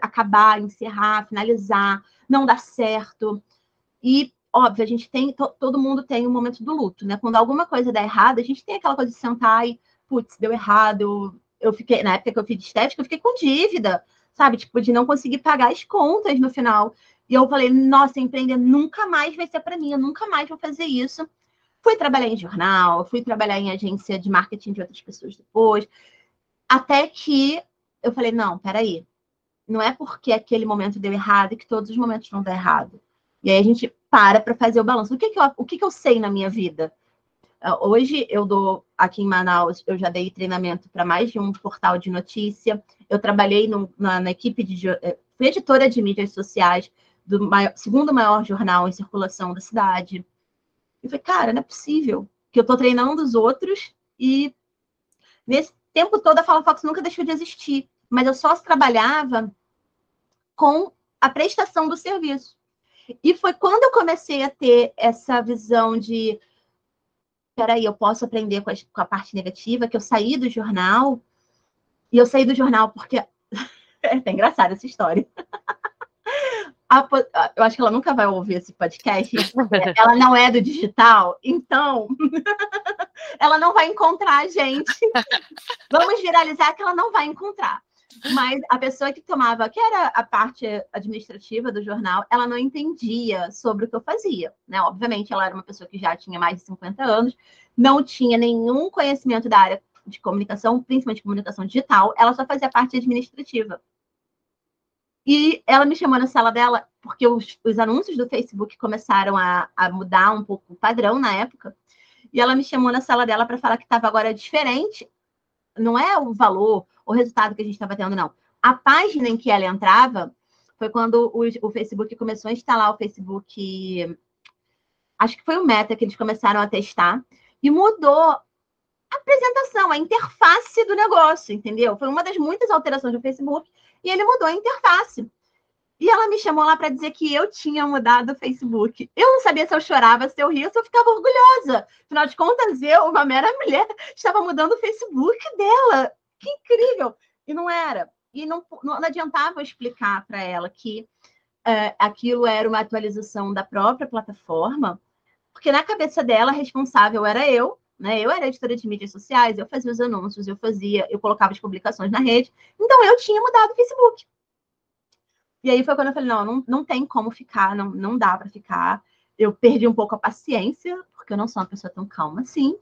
acabar, encerrar, finalizar, não dar certo. E, óbvio, a gente tem, to, todo mundo tem um momento do luto, né? Quando alguma coisa dá errado, a gente tem aquela coisa de sentar e, putz, deu errado. Eu, eu fiquei, na época que eu fiz estética, eu fiquei com dívida, sabe? Tipo, de não conseguir pagar as contas no final. E eu falei, nossa, empreender nunca mais vai ser para mim, eu nunca mais vou fazer isso. Fui trabalhar em jornal, fui trabalhar em agência de marketing de outras pessoas depois. Até que eu falei, não, peraí. Não é porque aquele momento deu errado que todos os momentos vão dar errado. E aí a gente para para fazer o balanço. O que, que, eu, o que, que eu sei na minha vida? Ah, hoje eu dou, aqui em Manaus, eu já dei treinamento para mais de um portal de notícia. Eu trabalhei no, na, na, equipe de. Eh, fui editora de mídias sociais do maior, segundo maior jornal em circulação da cidade. E falei, cara, não é possível que eu estou treinando os outros e nesse tempo todo a Fala Fox nunca deixou de existir, mas eu só trabalhava com a prestação do serviço. E foi quando eu comecei a ter essa visão de peraí, eu posso aprender com a, com a parte negativa, que eu saí do jornal, e eu saí do jornal porque é engraçada essa história. a, eu acho que ela nunca vai ouvir esse podcast. ela não é do digital, então ela não vai encontrar a gente. Vamos viralizar que ela não vai encontrar. Mas a pessoa que tomava, que era a parte administrativa do jornal, ela não entendia sobre o que eu fazia. Né? Obviamente, ela era uma pessoa que já tinha mais de 50 anos, não tinha nenhum conhecimento da área de comunicação, principalmente comunicação digital, ela só fazia parte administrativa. E ela me chamou na sala dela, porque os, os anúncios do Facebook começaram a, a, mudar um pouco o padrão na época. E ela me chamou na sala dela para falar que estava agora diferente. Não é o valor, o resultado que a gente estava tendo, não. A página em que ela entrava foi quando o, o Facebook começou a instalar o Facebook. Acho que foi o Meta que eles começaram a testar. E mudou a apresentação, a interface do negócio, entendeu? Foi uma das muitas alterações do Facebook e ele mudou a interface. E ela me chamou lá para dizer que eu tinha mudado o Facebook. Eu não sabia se eu chorava, se eu ria, se eu ficava orgulhosa. Afinal de contas, eu, uma mera mulher, estava mudando o Facebook dela. Que incrível! E não era. E não, não adiantava explicar para ela que uh, aquilo era uma atualização da própria plataforma, porque na cabeça dela, responsável era eu, né? Eu era editora de mídias sociais, eu fazia os anúncios, eu fazia, eu colocava as publicações na rede. Então eu tinha mudado o Facebook. E aí foi quando eu falei, não, não, não tem como ficar, não, não dá para ficar. Eu perdi um pouco a paciência, porque eu não sou uma pessoa tão calma assim.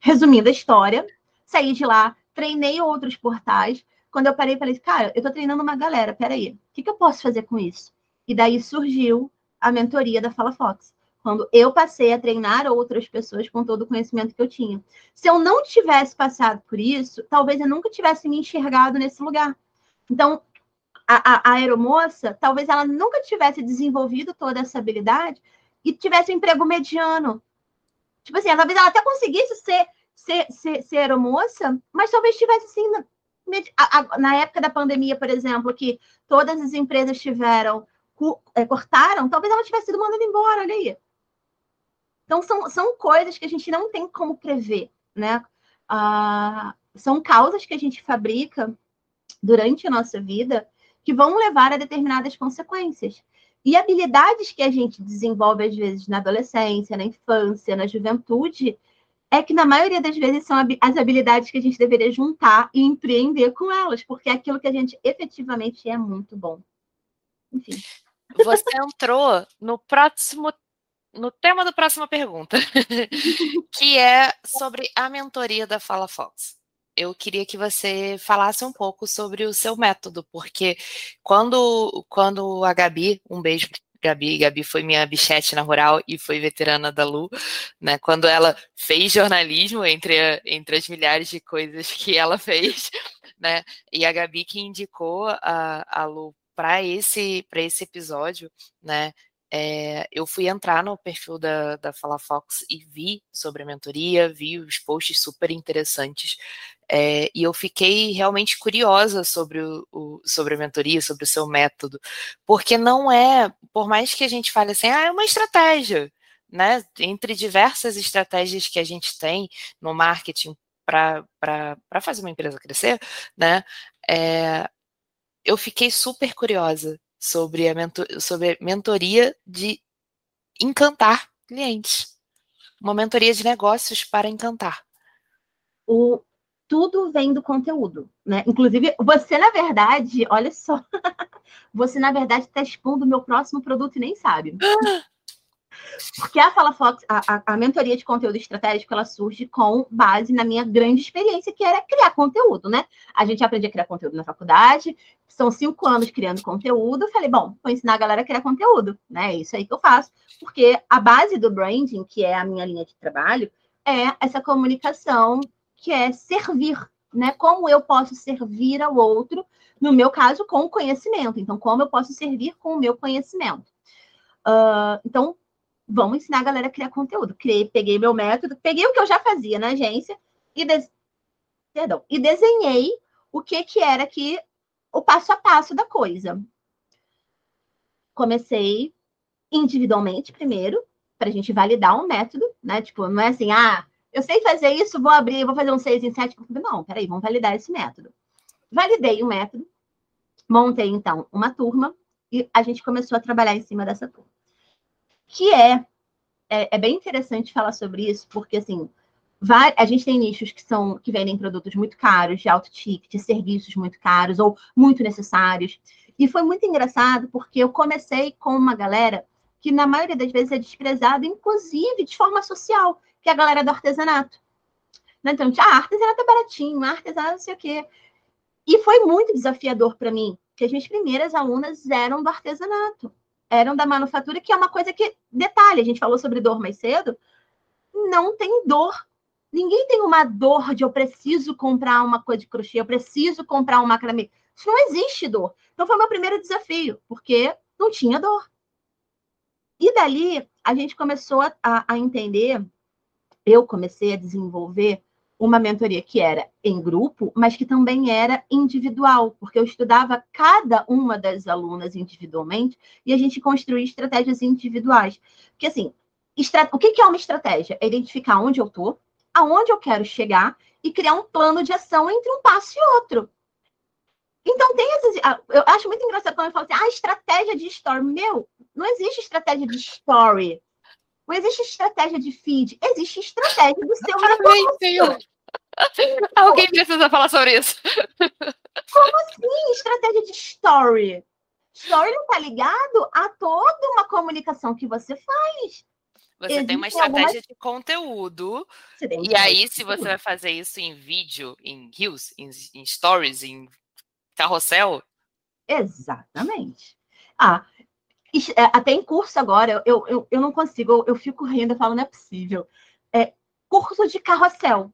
Resumindo a história, saí de lá, treinei outros portais. Quando eu parei, falei, cara, eu tô treinando uma galera, peraí, o que, que eu posso fazer com isso? E daí surgiu a mentoria da Fala Fox quando eu passei a treinar outras pessoas com todo o conhecimento que eu tinha. Se eu não tivesse passado por isso, talvez eu nunca tivesse me enxergado nesse lugar. Então, a, a, a aeromoça, talvez ela nunca tivesse desenvolvido toda essa habilidade e tivesse um emprego mediano. Tipo assim, talvez ela até conseguisse ser, ser, ser, ser aeromoça, mas talvez tivesse assim, na, na época da pandemia, por exemplo, que todas as empresas tiveram, é, cortaram, talvez ela tivesse sido mandada embora, olha aí Então, são, são coisas que a gente não tem como prever, né? Ah, são causas que a gente fabrica durante a nossa vida que vão levar a determinadas consequências. E habilidades que a gente desenvolve, às vezes, na adolescência, na infância, na juventude, é que, na maioria das vezes, são as habilidades que a gente deveria juntar e empreender com elas, porque é aquilo que a gente efetivamente é muito bom. Enfim. Você entrou no próximo no tema da próxima pergunta, que é sobre a mentoria da Fala Fox. Eu queria que você falasse um pouco sobre o seu método, porque quando, quando a Gabi, um beijo Gabi, Gabi foi minha bichete na rural e foi veterana da Lu, né? Quando ela fez jornalismo entre, entre as milhares de coisas que ela fez, né? E a Gabi que indicou a, a Lu para esse, esse episódio, né? É, eu fui entrar no perfil da, da Fala Fox e vi sobre a mentoria, vi os posts super interessantes, é, e eu fiquei realmente curiosa sobre, o, o, sobre a mentoria, sobre o seu método, porque não é, por mais que a gente fale assim, ah, é uma estratégia, né? Entre diversas estratégias que a gente tem no marketing para fazer uma empresa crescer, né? É, eu fiquei super curiosa sobre a, mentor, sobre a mentoria de encantar clientes. Uma mentoria de negócios para encantar. O, tudo vem do conteúdo, né? Inclusive, você, na verdade, olha só, você, na verdade, está expondo o meu próximo produto e nem sabe. Porque a Fala Fox, a, a, a, mentoria de conteúdo estratégico, ela surge com base na minha grande experiência, que era criar conteúdo, né? A gente aprende a criar conteúdo na faculdade, são cinco anos criando conteúdo. Falei, bom, vou ensinar a galera a criar conteúdo, né? É isso aí que eu faço. Porque a base do branding, que é a minha linha de trabalho, é essa comunicação que é servir, né? Como eu posso servir ao outro, no meu caso, com conhecimento. Então, como eu posso servir com o meu conhecimento. Uh, então, vamos ensinar a galera a criar conteúdo. Criei, peguei meu método, peguei o que eu já fazia na agência e, de... Perdão, e desenhei o que, que era que o passo a passo da coisa. Comecei individualmente primeiro, para a gente validar um método, né? Tipo, não é assim, ah, eu sei fazer isso, vou abrir, vou fazer um 6 em 7. Não, peraí, vamos validar esse método. Validei o método, montei então uma turma e a gente começou a trabalhar em cima dessa turma que é, é, é bem interessante falar sobre isso, porque assim, a gente tem nichos que são que vendem produtos muito caros, de alto ticket, serviços muito caros ou muito necessários. E foi muito engraçado porque eu comecei com uma galera que na maioria das vezes é desprezada, inclusive de forma social, que é a galera do artesanato. Né? Então, ah, artesanato é baratinho, artesanato não sei o quê. E foi muito desafiador para mim, porque as minhas primeiras alunas eram do artesanato eram da manufatura, que é uma coisa que, detalhe, a gente falou sobre dor mais cedo, não tem dor. Ninguém tem uma dor de eu preciso comprar uma coisa de crochê, eu preciso comprar um macramê. Isso não existe dor. Então foi meu primeiro desafio, porque não tinha dor. E dali a gente começou a, a entender, eu comecei a desenvolver uma mentoria que era em grupo, mas que também era individual, porque eu estudava cada uma das alunas individualmente e a gente construía estratégias individuais. Porque, assim, o que é uma estratégia? É identificar onde eu estou, aonde eu quero chegar e criar um plano de ação entre um passo e outro. Então, tem essas. Ah, eu acho muito engraçado quando eu falo assim, ah, estratégia de story. Meu, não existe estratégia de story. Não existe estratégia de feed, existe estratégia do seu negócio. Alguém precisa falar sobre isso. Como assim? Estratégia de story. Story não está ligado a toda uma comunicação que você faz. Você Existe tem uma estratégia algumas... de conteúdo. E aí, se você vai fazer isso em vídeo, em reels, em, em stories, em carrossel. Exatamente. Ah, é, até em curso agora, eu, eu, eu não consigo, eu, eu fico rindo, eu falo, não é possível. É, curso de carrossel.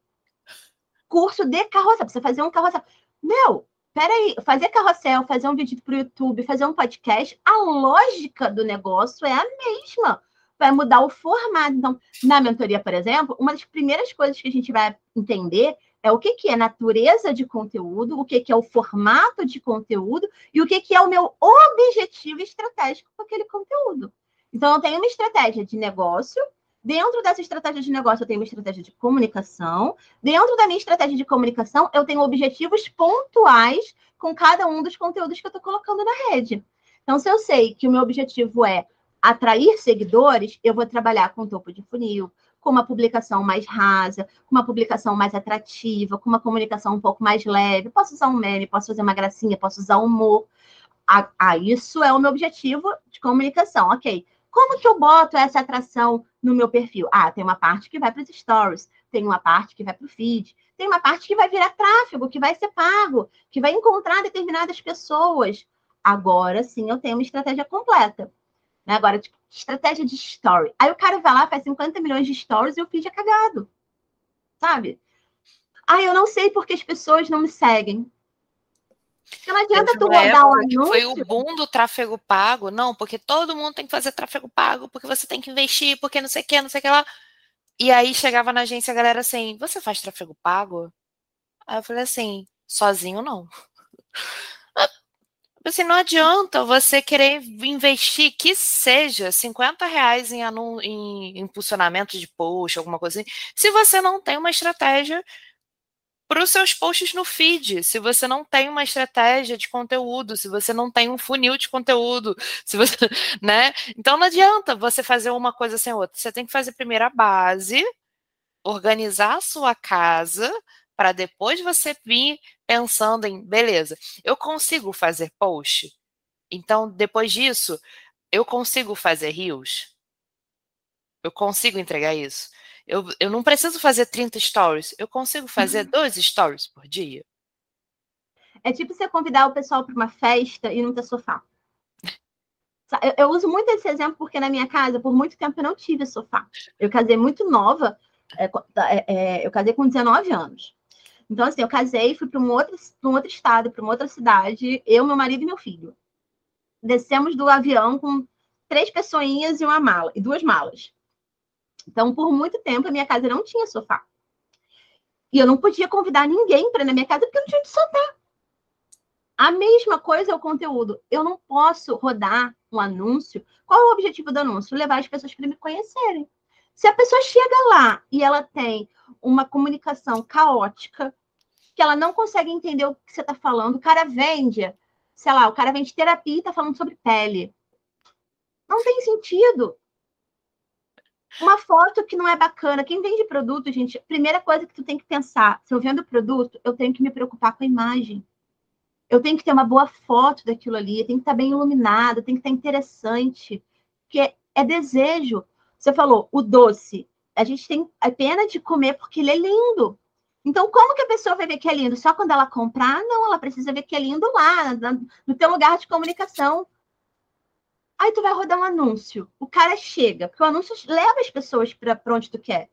Curso de carrossel, você fazer um carrossel. Meu, peraí, fazer carrossel, fazer um vídeo para o YouTube, fazer um podcast, a lógica do negócio é a mesma. Vai mudar o formato. Então, na mentoria, por exemplo, uma das primeiras coisas que a gente vai entender é o que, que é natureza de conteúdo, o que, que é o formato de conteúdo e o que, que é o meu objetivo estratégico com aquele conteúdo. Então, eu tenho uma estratégia de negócio, Dentro dessa estratégia de negócio, eu tenho uma estratégia de comunicação. Dentro da minha estratégia de comunicação, eu tenho objetivos pontuais com cada um dos conteúdos que eu estou colocando na rede. Então, se eu sei que o meu objetivo é atrair seguidores, eu vou trabalhar com topo de funil, com uma publicação mais rasa, com uma publicação mais atrativa, com uma comunicação um pouco mais leve. Posso usar um meme, posso fazer uma gracinha, posso usar humor. Ah, ah, isso é o meu objetivo de comunicação, ok. Como que eu boto essa atração no meu perfil? Ah, tem uma parte que vai para os stories, tem uma parte que vai para o feed, tem uma parte que vai virar tráfego, que vai ser pago, que vai encontrar determinadas pessoas. Agora sim eu tenho uma estratégia completa. Né? Agora, tipo, estratégia de story. Aí o cara vai lá, faz 50 milhões de stories e o feed é cagado. Sabe? Ah, eu não sei porque as pessoas não me seguem. Porque não adianta tu rodar um anúncio. Foi o boom do tráfego pago. Não, porque todo mundo tem que fazer tráfego pago, porque você tem que investir, porque não sei o que, não sei o que lá. E aí chegava na agência a galera assim, você faz tráfego pago? Aí eu falei assim, sozinho não. Assim, não adianta você querer investir que seja 50 reais em, em impulsionamento de post, alguma coisa assim, se você não tem uma estratégia para os seus posts no feed, se você não tem uma estratégia de conteúdo, se você não tem um funil de conteúdo, se você, né? Então não adianta você fazer uma coisa sem outra. Você tem que fazer primeiro a base, organizar a sua casa, para depois você vir pensando em, beleza, eu consigo fazer post? Então, depois disso, eu consigo fazer rios? Eu consigo entregar isso? Eu, eu não preciso fazer 30 stories, eu consigo fazer uhum. dois stories por dia. É tipo você convidar o pessoal para uma festa e não ter sofá. Eu, eu, uso muito esse exemplo porque na minha casa, por muito tempo, eu não tive sofá. Eu casei muito nova, é, é, é, eu casei com 19 anos. Então, assim, eu casei, fui para um outro, um outro estado, para uma outra cidade, eu, meu marido e meu filho. Descemos do avião com três pessoinhas e uma mala, e duas malas. Então, por muito tempo, a minha casa não tinha sofá. E eu não podia convidar ninguém para ir na minha casa porque eu não tinha de sofá. A mesma coisa é o conteúdo. Eu não posso rodar um anúncio. Qual é o objetivo do anúncio? Levar as pessoas para me conhecerem. Se a pessoa chega lá e ela tem uma comunicação caótica, que ela não consegue entender o que você está falando. O cara vende, sei lá, o cara vende terapia e está falando sobre pele. Não tem sentido. Uma foto que não é bacana. Quem vende produto, gente, primeira coisa que tu tem que pensar, se eu vendo produto, eu tenho que me preocupar com a imagem. Eu tenho que ter uma boa foto daquilo ali, tem que estar tá bem iluminado, tem que estar tá interessante, porque é, é desejo. Você falou, o doce. A gente tem a pena de comer porque ele é lindo. Então, como que a pessoa vai ver que é lindo? Só quando ela comprar? Não, ela precisa ver que é lindo lá, no teu lugar de comunicação. Aí tu vai rodar um anúncio. O cara chega, porque o anúncio leva as pessoas para onde tu quer.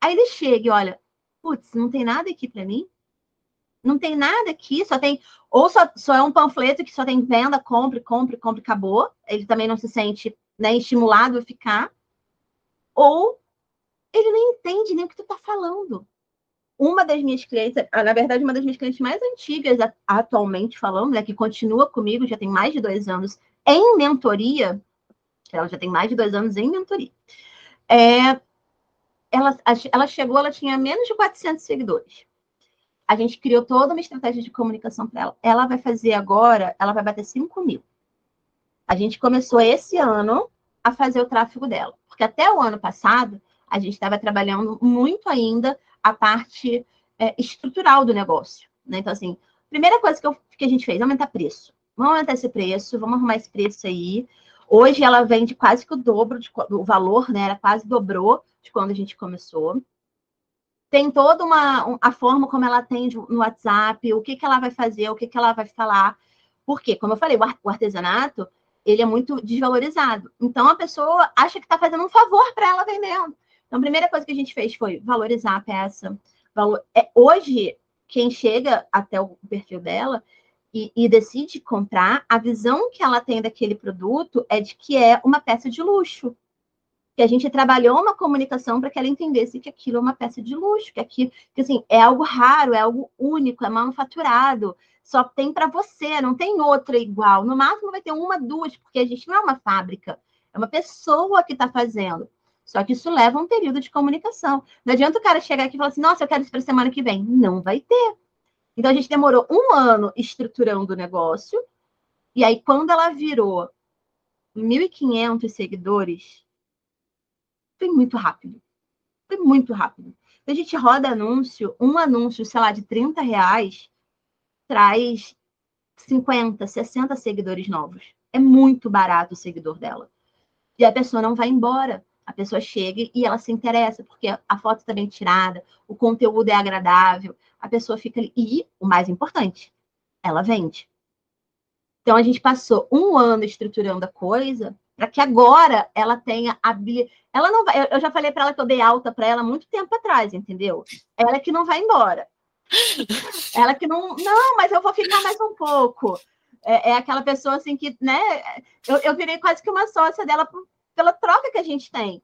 Aí ele chega e olha, putz, não tem nada aqui para mim? Não tem nada aqui, só tem. Ou só, só é um panfleto que só tem venda, compre, compre, compre, acabou. Ele também não se sente né, estimulado a ficar. Ou ele não entende nem o que tu tá falando uma das minhas clientes, ah, na verdade, uma das minhas clientes mais antigas atualmente falando, né, que continua comigo, já tem mais de dois anos em mentoria, ela já tem mais de dois anos em mentoria. É, ela, ela chegou, ela tinha menos de 400 seguidores. A gente criou toda uma estratégia de comunicação para ela. Ela vai fazer agora, ela vai bater 5 mil. A gente começou esse ano a fazer o tráfego dela, porque até o ano passado a gente estava trabalhando muito ainda a parte é, estrutural do negócio. Né? Então, assim, primeira coisa que, eu, que a gente fez, aumentar preço. Vamos aumentar esse preço, vamos arrumar esse preço aí. Hoje ela vende quase que o dobro de, do valor, né? Ela quase dobrou de quando a gente começou. Tem toda uma a forma como ela atende no WhatsApp, o que, que ela vai fazer, o que, que ela vai falar. Porque, como eu falei, o artesanato ele é muito desvalorizado. Então a pessoa acha que está fazendo um favor para ela vendendo. Então, a primeira coisa que a gente fez foi valorizar a peça. Valor... É, hoje, quem chega até o perfil dela e, e, decide comprar, a visão que ela tem daquele produto é de que é uma peça de luxo. Que a gente trabalhou uma comunicação para que ela entendesse que aquilo é uma peça de luxo, que aquilo, que assim, é algo raro, é algo único, é manufaturado, só tem para você, não tem outra igual. No máximo vai ter uma, duas, porque a gente não é uma fábrica, é uma pessoa que está fazendo. Só que isso leva um período de comunicação. Não adianta o cara chegar aqui e falar assim, nossa, eu quero isso para semana que vem. Não vai ter. Então a gente demorou um ano estruturando o negócio. E aí, quando ela virou 1.500 seguidores, foi muito rápido. Foi muito rápido. A gente roda anúncio, um anúncio, sei lá, de 30 reais, traz 50, 60 seguidores novos. É muito barato o seguidor dela. E a pessoa não vai embora. A pessoa chega e ela se interessa, porque a foto está bem tirada, o conteúdo é agradável, a pessoa fica ali. E, o mais importante, ela vende. Então, a gente passou um ano estruturando a coisa para que agora ela tenha a ela não vai, eu já falei para ela que eu dei alta para ela muito tempo atrás, entendeu? Ela que não vai embora. Ela que não, não, mas eu vou ficar mais um pouco. É, é aquela pessoa assim que, né? Eu, eu virei quase que uma sócia dela pela troca que a gente tem.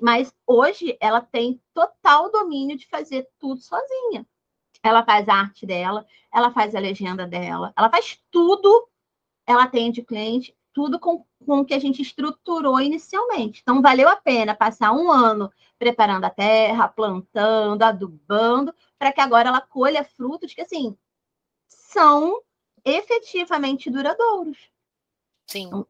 Mas hoje ela tem total domínio de fazer tudo sozinha. Ela faz a arte dela, ela faz a legenda dela, ela faz tudo, ela atende cliente, tudo com, com o que a gente estruturou inicialmente. Então, valeu a pena passar um ano preparando a terra, plantando, adubando, para que agora ela colha frutos que, assim, são efetivamente duradouros. Sim. Então,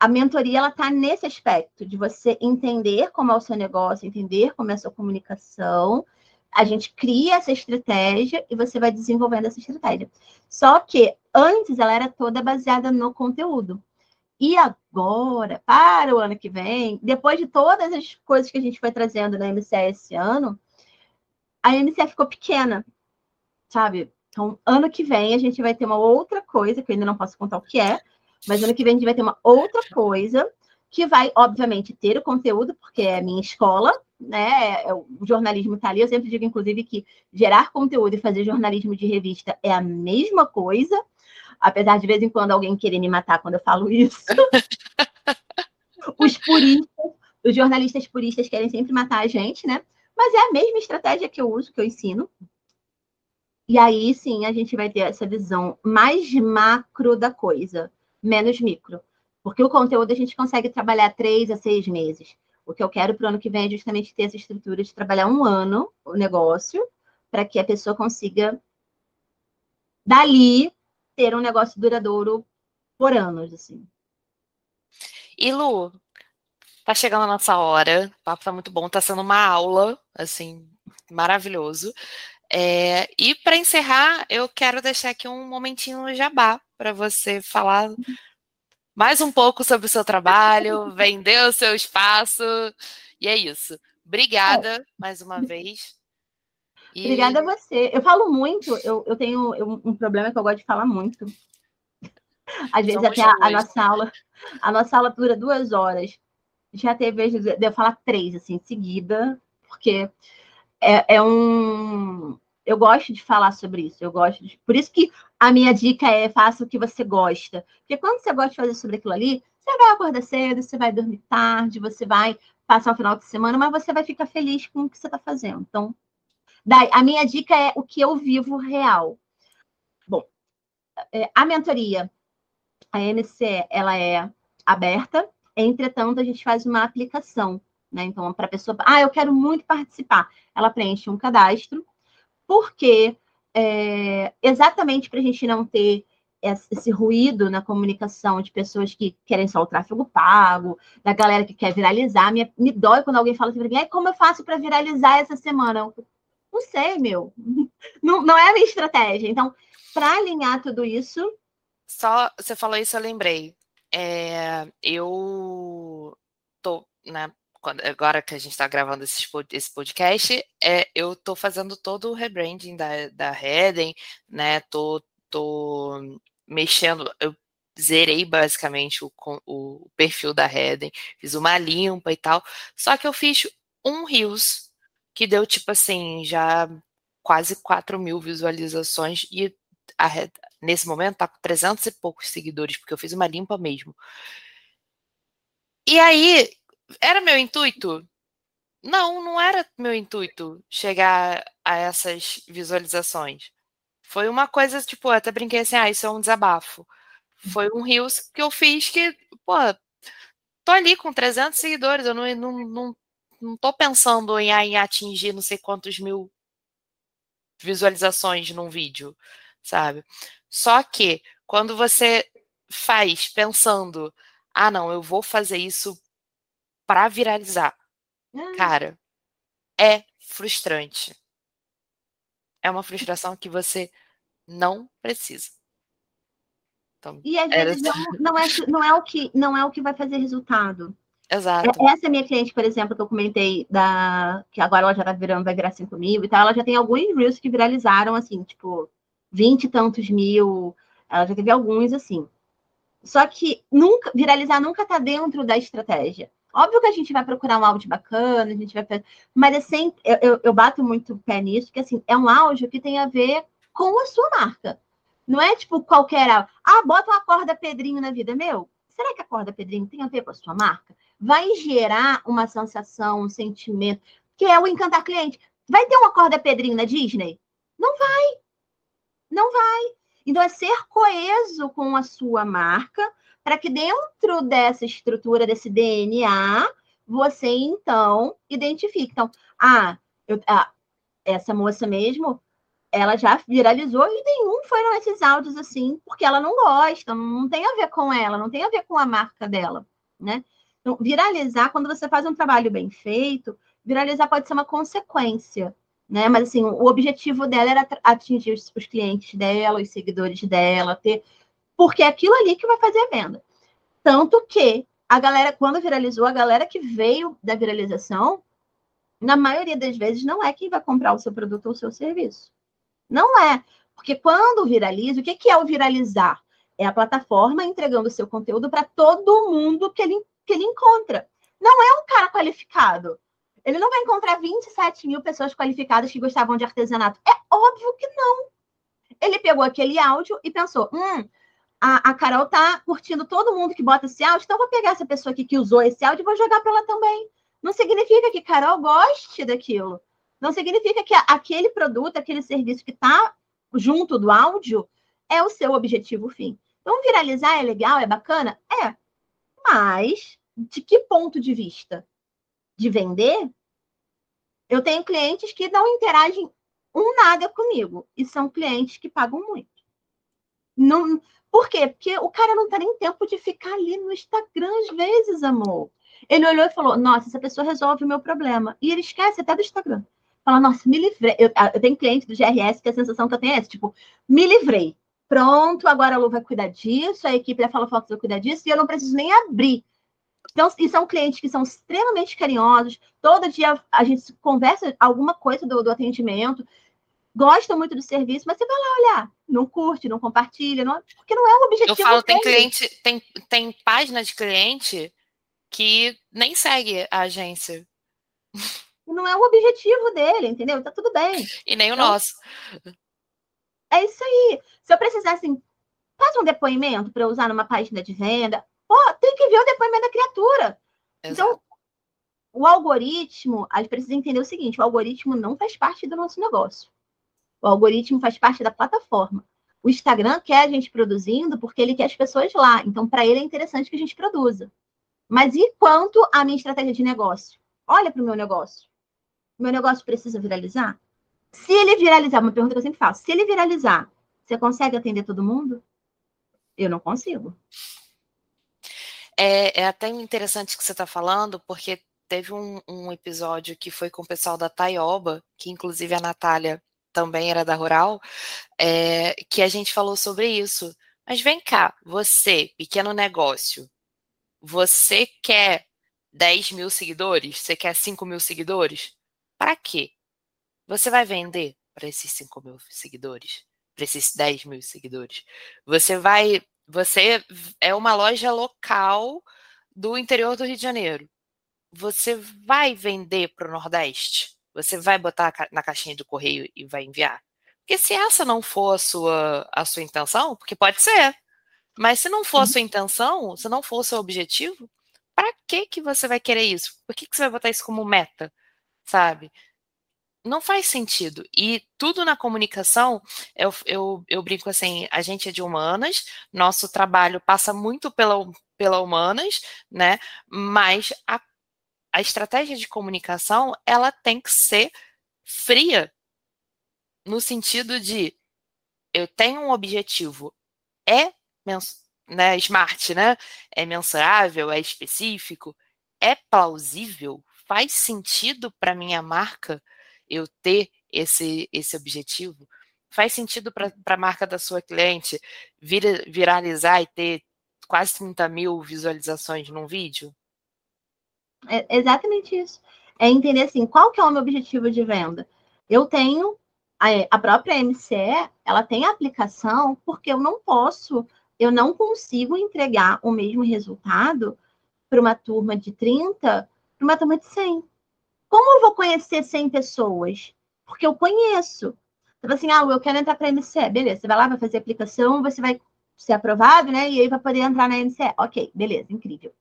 a mentoria ela está nesse aspecto de você entender como é o seu negócio, entender como é a sua comunicação. A gente cria essa estratégia e você vai desenvolvendo essa estratégia. Só que antes ela era toda baseada no conteúdo. E agora, para o ano que vem, depois de todas as coisas que a gente foi trazendo na MCE esse ano, a MCE ficou pequena, sabe? Então, ano que vem a gente vai ter uma outra coisa, que eu ainda não posso contar o que é, mas ano que vem a gente vai ter uma outra coisa que vai, obviamente, ter o conteúdo, porque é a minha escola, né? É, o jornalismo está ali. Eu sempre digo, inclusive, que gerar conteúdo e fazer jornalismo de revista é a mesma coisa, apesar de, de vez em quando alguém querer me matar quando eu falo isso. os puristas, os jornalistas puristas querem sempre matar a gente, né? Mas é a mesma estratégia que eu uso, que eu ensino. E aí sim a gente vai ter essa visão mais macro da coisa menos micro. Porque o conteúdo a gente consegue trabalhar três a seis meses. O que eu quero para o ano que vem é justamente ter essa estrutura de trabalhar um ano o negócio, para que a pessoa consiga, dali, ter um negócio duradouro por anos, assim. E Lu, tá chegando a nossa hora, o papo tá muito bom, tá sendo uma aula, assim, maravilhoso. É, e para encerrar, eu quero deixar aqui um momentinho no jabá para você falar mais um pouco sobre o seu trabalho, vender o seu espaço. E é isso. Obrigada é. mais uma vez. E... Obrigada a você. Eu falo muito, eu, eu tenho um problema que eu gosto de falar muito. Às vezes Somos até a, a, nossa aula, a nossa aula dura duas horas. Já teve vezes de eu falar três, assim, em seguida, porque é, é um. Eu gosto de falar sobre isso. Eu gosto de... Por isso que a minha dica é faça o que você gosta. Porque quando você gosta de fazer sobre aquilo ali, você vai acordar cedo, você vai dormir tarde, você vai passar o final de semana, mas você vai ficar feliz com o que você está fazendo. Então, daí, a minha dica é o que eu vivo real. Bom, é, a mentoria, a NCE, ela é aberta, entretanto, a gente faz uma aplicação né? Então, para a pessoa, ah, eu quero muito participar, ela preenche um cadastro, porque é, exatamente para a gente não ter esse ruído na comunicação de pessoas que querem só o tráfego pago, da galera que quer viralizar. Me, me dói quando alguém fala assim para mim, como eu faço para viralizar essa semana? Não sei, meu. Não, não é a minha estratégia. Então, para alinhar tudo isso. Só você falou isso, eu lembrei. É, eu tô, né, quando, agora que a gente está gravando esse, esse podcast, é, eu estou fazendo todo o rebranding da, da Heden, né? Tô, tô mexendo, eu zerei basicamente o, o perfil da Heden, fiz uma limpa e tal. Só que eu fiz um Rios, que deu tipo assim, já quase 4 mil visualizações, e a, nesse momento tá com 300 e poucos seguidores, porque eu fiz uma limpa mesmo. E aí, era meu intuito? Não, não era meu intuito chegar a essas visualizações. Foi uma coisa, tipo, eu até brinquei assim, ah, isso é um desabafo. Foi um rios que eu fiz que, pô, tô ali com 300 seguidores, eu não, não, não, não tô pensando em, em atingir não sei quantos mil visualizações num vídeo, sabe? Só que quando você faz pensando, ah, não, eu vou fazer isso para viralizar, ah. cara, é frustrante. É uma frustração que você não precisa. Então, e às vezes não, não, é, não, é o que, não é o que vai fazer resultado. Exato. Essa é minha cliente, por exemplo, que eu comentei, da, que agora ela já tá virando, vai virar 5 mil e tal, ela já tem alguns reels que viralizaram, assim, tipo, 20 e tantos mil, ela já teve alguns, assim. Só que nunca, viralizar nunca tá dentro da estratégia. Óbvio que a gente vai procurar um áudio bacana, a gente vai mas é sempre, eu, eu, eu bato muito pé nisso, porque assim, é um áudio que tem a ver com a sua marca. Não é tipo qualquer áudio. Ah, bota uma corda Pedrinho na vida. Meu, será que a corda Pedrinho tem a ver com a sua marca? Vai gerar uma sensação, um sentimento, que é o encantar cliente. Vai ter uma corda Pedrinho na Disney? Não vai. Não vai. Então, é ser coeso com a sua marca, para que dentro dessa estrutura, desse DNA, você então identifique. Então, ah, eu, ah, essa moça mesmo, ela já viralizou e nenhum foram esses áudios assim, porque ela não gosta, não tem a ver com ela, não tem a ver com a marca dela, né? Então, viralizar, quando você faz um trabalho bem feito, viralizar pode ser uma consequência, né? Mas assim, o objetivo dela era atingir os, os clientes dela, os seguidores dela, ter porque é aquilo ali que vai fazer a venda. Tanto que a galera, quando viralizou, a galera que veio da viralização, na maioria das vezes, não é quem vai comprar o seu produto ou o seu serviço. Não é. Porque quando viraliza, o que é o viralizar? É a plataforma entregando o seu conteúdo para todo mundo que ele, que ele encontra. Não é um cara qualificado. Ele não vai encontrar 27 mil pessoas qualificadas que gostavam de artesanato. É óbvio que não. Ele pegou aquele áudio e pensou: hum, a, a Carol tá curtindo todo mundo que bota esse áudio, então vou pegar essa pessoa aqui que usou esse áudio e vou jogar para ela também. Não significa que Carol goste daquilo. Não significa que aquele produto, aquele serviço que está junto do áudio é o seu objetivo fim. Então, viralizar é legal, é bacana? É. Mas, de que ponto de vista? De vender? Eu tenho clientes que não interagem um nada comigo. E são clientes que pagam muito. Não, por quê? Porque o cara não tem nem tempo de ficar ali no Instagram às vezes, amor. Ele olhou e falou: Nossa, essa pessoa resolve o meu problema. E ele esquece até do Instagram. Fala, nossa, me livrei. Eu, eu tenho cliente do GRS que a sensação que eu tenho é essa: tipo, me livrei. Pronto, agora a Lu vai cuidar disso, a equipe da Fala Fox vai cuidar disso, e eu não preciso nem abrir. Então, e são clientes que são extremamente carinhosos. Todo dia a gente conversa alguma coisa do, do atendimento gosta muito do serviço, mas você vai lá olhar, não curte, não compartilha, não, porque não é o objetivo. Eu falo, tem cliente, tem, tem página de cliente que nem segue a agência. Não é o objetivo dele, entendeu? Tá tudo bem. E nem então, o nosso. É isso aí. Se eu precisar, assim, faz um depoimento para usar numa página de venda, ó, tem que ver o depoimento da criatura. Exato. Então, o algoritmo, a gente precisa entender o seguinte: o algoritmo não faz parte do nosso negócio. O algoritmo faz parte da plataforma. O Instagram quer a gente produzindo porque ele quer as pessoas lá. Então, para ele é interessante que a gente produza. Mas e quanto à minha estratégia de negócio? Olha para o meu negócio. O meu negócio precisa viralizar? Se ele viralizar, uma pergunta que eu sempre faço: se ele viralizar, você consegue atender todo mundo? Eu não consigo. É, é até interessante que você está falando, porque teve um, um, episódio que foi com o pessoal da Taioba, que inclusive a Natália também era da Rural, é, que a gente falou sobre isso. Mas vem cá, você, pequeno negócio, você quer 10 mil seguidores? Você quer 5 mil seguidores? Para quê? Você vai vender para esses 5 mil seguidores? Para esses 10 mil seguidores? Você vai. Você é uma loja local do interior do Rio de Janeiro. Você vai vender para o Nordeste? Você vai botar na caixinha do correio e vai enviar? Porque se essa não for a sua, a sua intenção, porque pode ser, mas se não for a sua intenção, se não for o seu objetivo, para que que você vai querer isso? Por que, que você vai botar isso como meta? Sabe? não faz sentido. E tudo na comunicação, eu, eu, eu brinco assim, a gente é de humanas, nosso trabalho passa muito pela, pela humanas, né? Mas a, a estratégia de comunicação, ela tem que ser fria, no sentido de eu tenho um objetivo, é né, smart, né? É mensurável, é específico, é plausível, faz sentido para minha marca eu ter esse, esse objetivo? Faz sentido para a marca da sua cliente vir, viralizar e ter quase 30 mil visualizações num vídeo? É exatamente isso. É entender assim, qual que é o meu objetivo de venda? Eu tenho a, própria MCE, ela tem aplicação porque eu não posso, eu não consigo entregar o mesmo resultado para uma turma de 30, para uma turma de 100. Como eu vou conhecer 100 pessoas? Porque eu conheço. Então, assim, ah, eu quero entrar para a MCE. Beleza, você vai lá, vai fazer a aplicação, você vai ser aprovado, né? E aí vai poder entrar na MCE. Ok, beleza, incrível.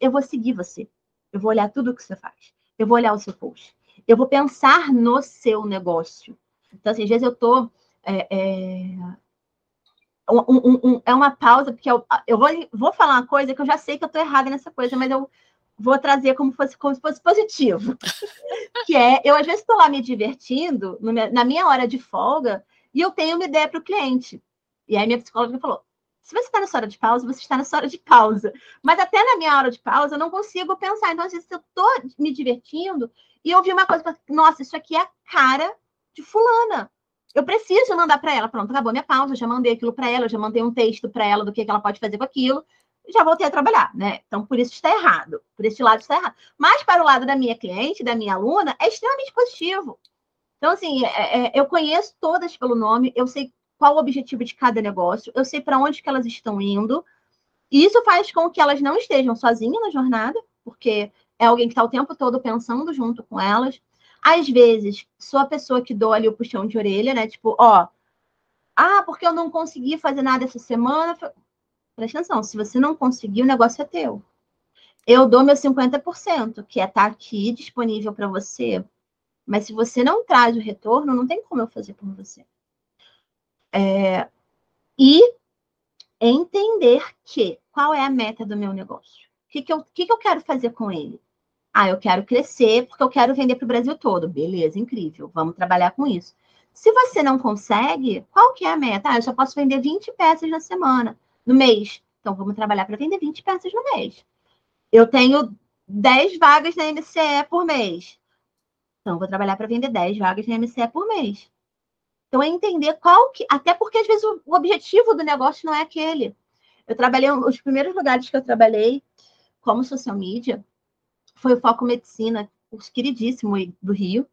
Eu vou seguir você. Eu vou olhar tudo o que você faz. Eu vou olhar o seu post. Eu vou pensar no seu negócio. Então, assim, às vezes eu tô. É, é, um, um, um, é uma pausa, porque eu, eu vou, vou falar uma coisa que eu já sei que eu tô errada nessa coisa, mas eu vou trazer como, fosse, como se fosse positivo. que é, eu às vezes estou lá me divertindo, na minha hora de folga, e eu tenho uma ideia para o cliente. E aí minha psicóloga falou: se você está na sua hora de pausa, você está na sua hora de pausa. Mas até na minha hora de pausa, eu não consigo pensar. Então, às vezes, eu estou me divertindo e eu vi uma coisa, nossa, isso aqui é a cara de fulana. Eu preciso mandar para ela. Pronto, acabou minha pausa, já mandei aquilo para ela, já mandei um texto para ela do que, que ela pode fazer com aquilo já voltei a trabalhar, né? Então, por isso está errado. Por esse lado está errado. Mas para o lado da minha cliente, da minha aluna, é extremamente positivo. Então, assim, é, é, eu conheço todas pelo nome, eu sei qual o objetivo de cada negócio, eu sei para onde que elas estão indo. E isso faz com que elas não estejam sozinhas na jornada, porque é alguém que está o tempo todo pensando junto com elas. Às vezes, sou a pessoa que dou ali o puxão de orelha, né? Tipo, ó, ah, porque eu não consegui fazer nada essa semana. Presta atenção, se você não conseguir, o negócio é teu. Eu dou meu 50%, que é estar tá aqui disponível para você. Mas se você não traz o retorno, não tem como eu fazer por você. É, e entender que qual é a meta do meu negócio. O que, que, eu, que, que eu quero fazer com ele? Ah, eu quero crescer porque eu quero vender para o Brasil todo. Beleza, incrível. Vamos trabalhar com isso. Se você não consegue, qual que é a meta? Ah, eu só posso vender 20 peças na semana no mês. Então, vamos trabalhar para vender 20 peças no mês. Eu tenho 10 vagas na MCE por mês. Então, vou trabalhar para vender 10 vagas na MCE por mês. Então, é entender qual que. Até porque, às vezes, o, objetivo do negócio não é aquele. Eu trabalhei, os primeiros lugares que eu trabalhei como social media foi o Foco Medicina, curso queridíssimo do Rio.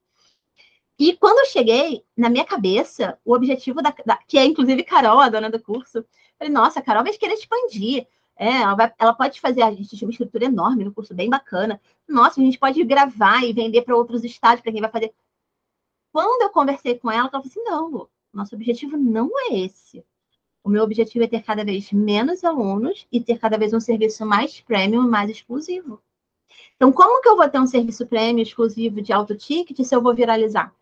E quando eu cheguei, na minha cabeça, o objetivo da, da, que é inclusive Carol, a dona do curso, Falei, nossa, a Carol vai querer expandir. É, ela, vai, ela pode fazer, a gente tinha uma estrutura enorme no curso, bem bacana. Nossa, a gente pode gravar e vender para outros estados, para quem vai fazer. Quando eu conversei com ela, ela falou assim: não, nosso objetivo não é esse. O meu objetivo é ter cada vez menos alunos e ter cada vez um serviço mais premium e mais exclusivo. Então, como que eu vou ter um serviço premium exclusivo de alto ticket se eu vou viralizar?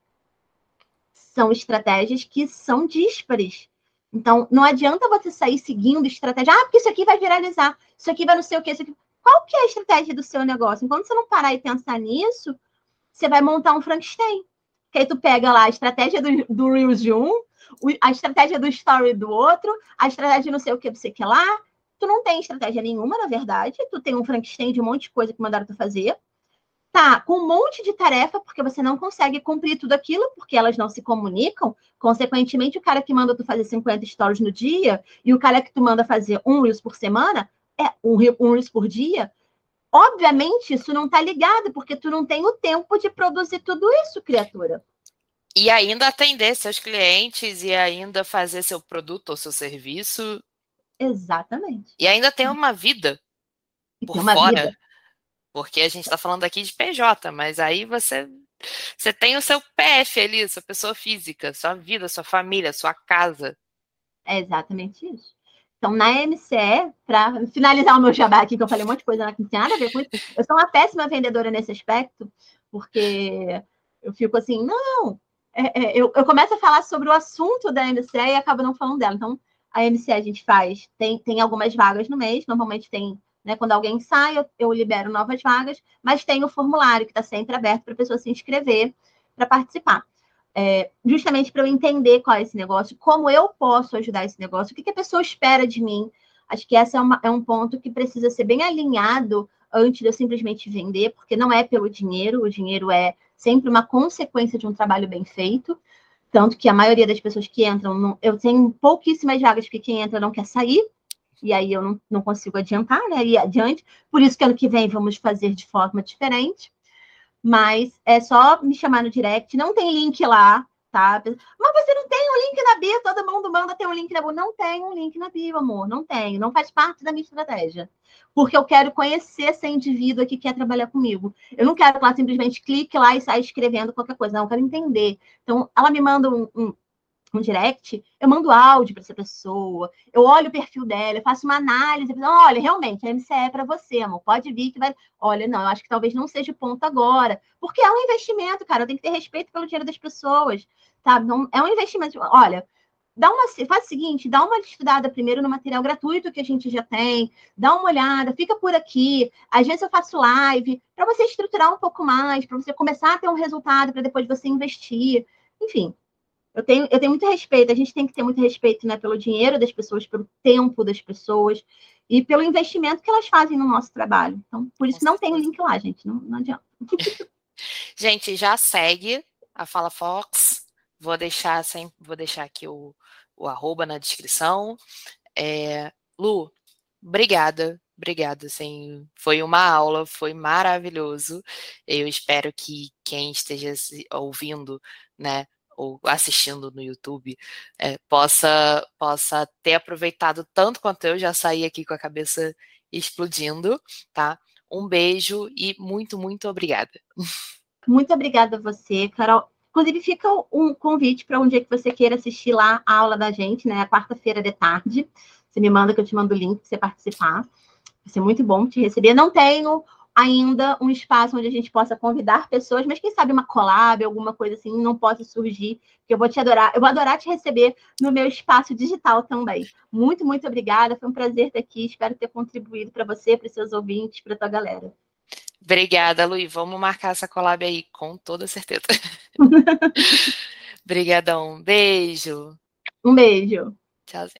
São estratégias que são díspares. Então, não adianta você sair seguindo estratégia. Ah, porque isso aqui vai viralizar, isso aqui vai não sei o quê, isso aqui. Qual que é a estratégia do seu negócio? Enquanto você não parar e pensar nisso, você vai montar um Frankenstein. Que aí tu pega lá a estratégia do, do Reels de um, a estratégia do Story do outro, a estratégia não sei o que, não sei o que lá. Tu não tem estratégia nenhuma, na verdade. Tu tem um Frankenstein de um monte de coisa que mandaram tu fazer tá com um monte de tarefa, porque você não consegue cumprir tudo aquilo, porque elas não se comunicam. Consequentemente, o cara que manda tu fazer 50 stories no dia e o cara que tu manda fazer um Reels por semana, é um, um Reels por dia. Obviamente, isso não tá ligado, porque tu não tem o tempo de produzir tudo isso, criatura. E ainda atender seus clientes e ainda fazer seu produto ou seu serviço. Exatamente. E ainda tem uma vida por fora. Vida. Porque a gente está falando aqui de PJ, mas aí você você tem o seu PF ali, sua pessoa física, sua vida, sua família, sua casa. É exatamente isso. Então, na MCE, para finalizar o meu jabá aqui, que eu falei um monte de coisa, não tem nada a ver com isso, eu sou uma péssima vendedora nesse aspecto, porque Eu fico assim, não, é, é, eu, eu começo a falar sobre o assunto da MCE e acabo não falando dela. Então, a MCE a gente faz, tem, tem algumas vagas no mês, normalmente tem, né, quando alguém sai, eu, eu libero novas vagas, mas tem o formulário que está sempre aberto para a pessoa se inscrever para participar. É, justamente para eu entender qual é esse negócio, como eu posso ajudar esse negócio, o que, que a pessoa espera de mim. Acho que esse é, é um ponto que precisa ser bem alinhado antes de eu simplesmente vender, porque não é pelo dinheiro, o dinheiro é sempre uma consequência de um trabalho bem feito. Tanto que a maioria das pessoas que entram, não, eu tenho pouquíssimas vagas, porque quem entra não quer sair, e aí eu não, não consigo adiantar, né? E adiante. Por isso que ano que vem vamos fazer de forma diferente. Mas é só me chamar no direct, não tem link lá, tá? Mas você não tem um link na bio, todo mundo manda ter um link na bio. Não tem um link na bio, amor, não tem, não faz parte da minha estratégia. Porque eu quero conhecer esse indivíduo que quer trabalhar comigo. Eu não quero que ela simplesmente clique lá e saia escrevendo qualquer coisa, não, eu quero entender. Então, ela me manda um, um um direct, eu mando áudio para essa pessoa, eu olho o perfil dela, eu faço uma análise, olha, realmente, a MCE é para você, amor, pode vir que vai. Olha, não, eu acho que talvez não seja o ponto agora, porque é um investimento, cara, eu tenho que ter respeito pelo dinheiro das pessoas, sabe? Não, é um investimento. Olha, dá uma, faz o seguinte, dá uma estudada primeiro no material gratuito que a gente já tem, dá uma olhada, fica por aqui. Às vezes eu faço live para você estruturar um pouco mais, para você começar a ter um resultado para depois você investir. Enfim, eu tenho, eu tenho muito respeito, a gente tem que ter muito respeito né, pelo dinheiro das pessoas, pelo tempo das pessoas e pelo investimento que elas fazem no nosso trabalho. Então, por isso não tem o link lá, gente, não, não adianta. gente, já segue a Fala Fox. Vou deixar, sem, vou deixar aqui o, o arroba na descrição. É, Lu, obrigada, obrigada. Assim, foi uma aula, foi maravilhoso. Eu espero que quem esteja ouvindo, né, ou assistindo no YouTube é, possa possa ter aproveitado tanto quanto eu já saí aqui com a cabeça explodindo, tá? Um beijo e muito muito obrigada. Muito obrigada a você, Carol. Inclusive fica um convite para um dia que você queira assistir lá a aula da gente, né? Quarta-feira de tarde. Você me manda que eu te mando o link para você participar. Vai ser muito bom te receber. Não tenho ainda um espaço onde a gente possa convidar pessoas, mas quem sabe uma collab, alguma coisa assim, não possa surgir, que eu vou te adorar, eu vou adorar te receber no meu espaço digital também. Muito, muito obrigada, foi um prazer estar aqui, espero ter contribuído para você, para os seus ouvintes, para a tua galera. Obrigada, Luiz. Vamos marcar essa collab aí, com toda certeza. Obrigadão. Beijo. Um beijo. Tchauzinho.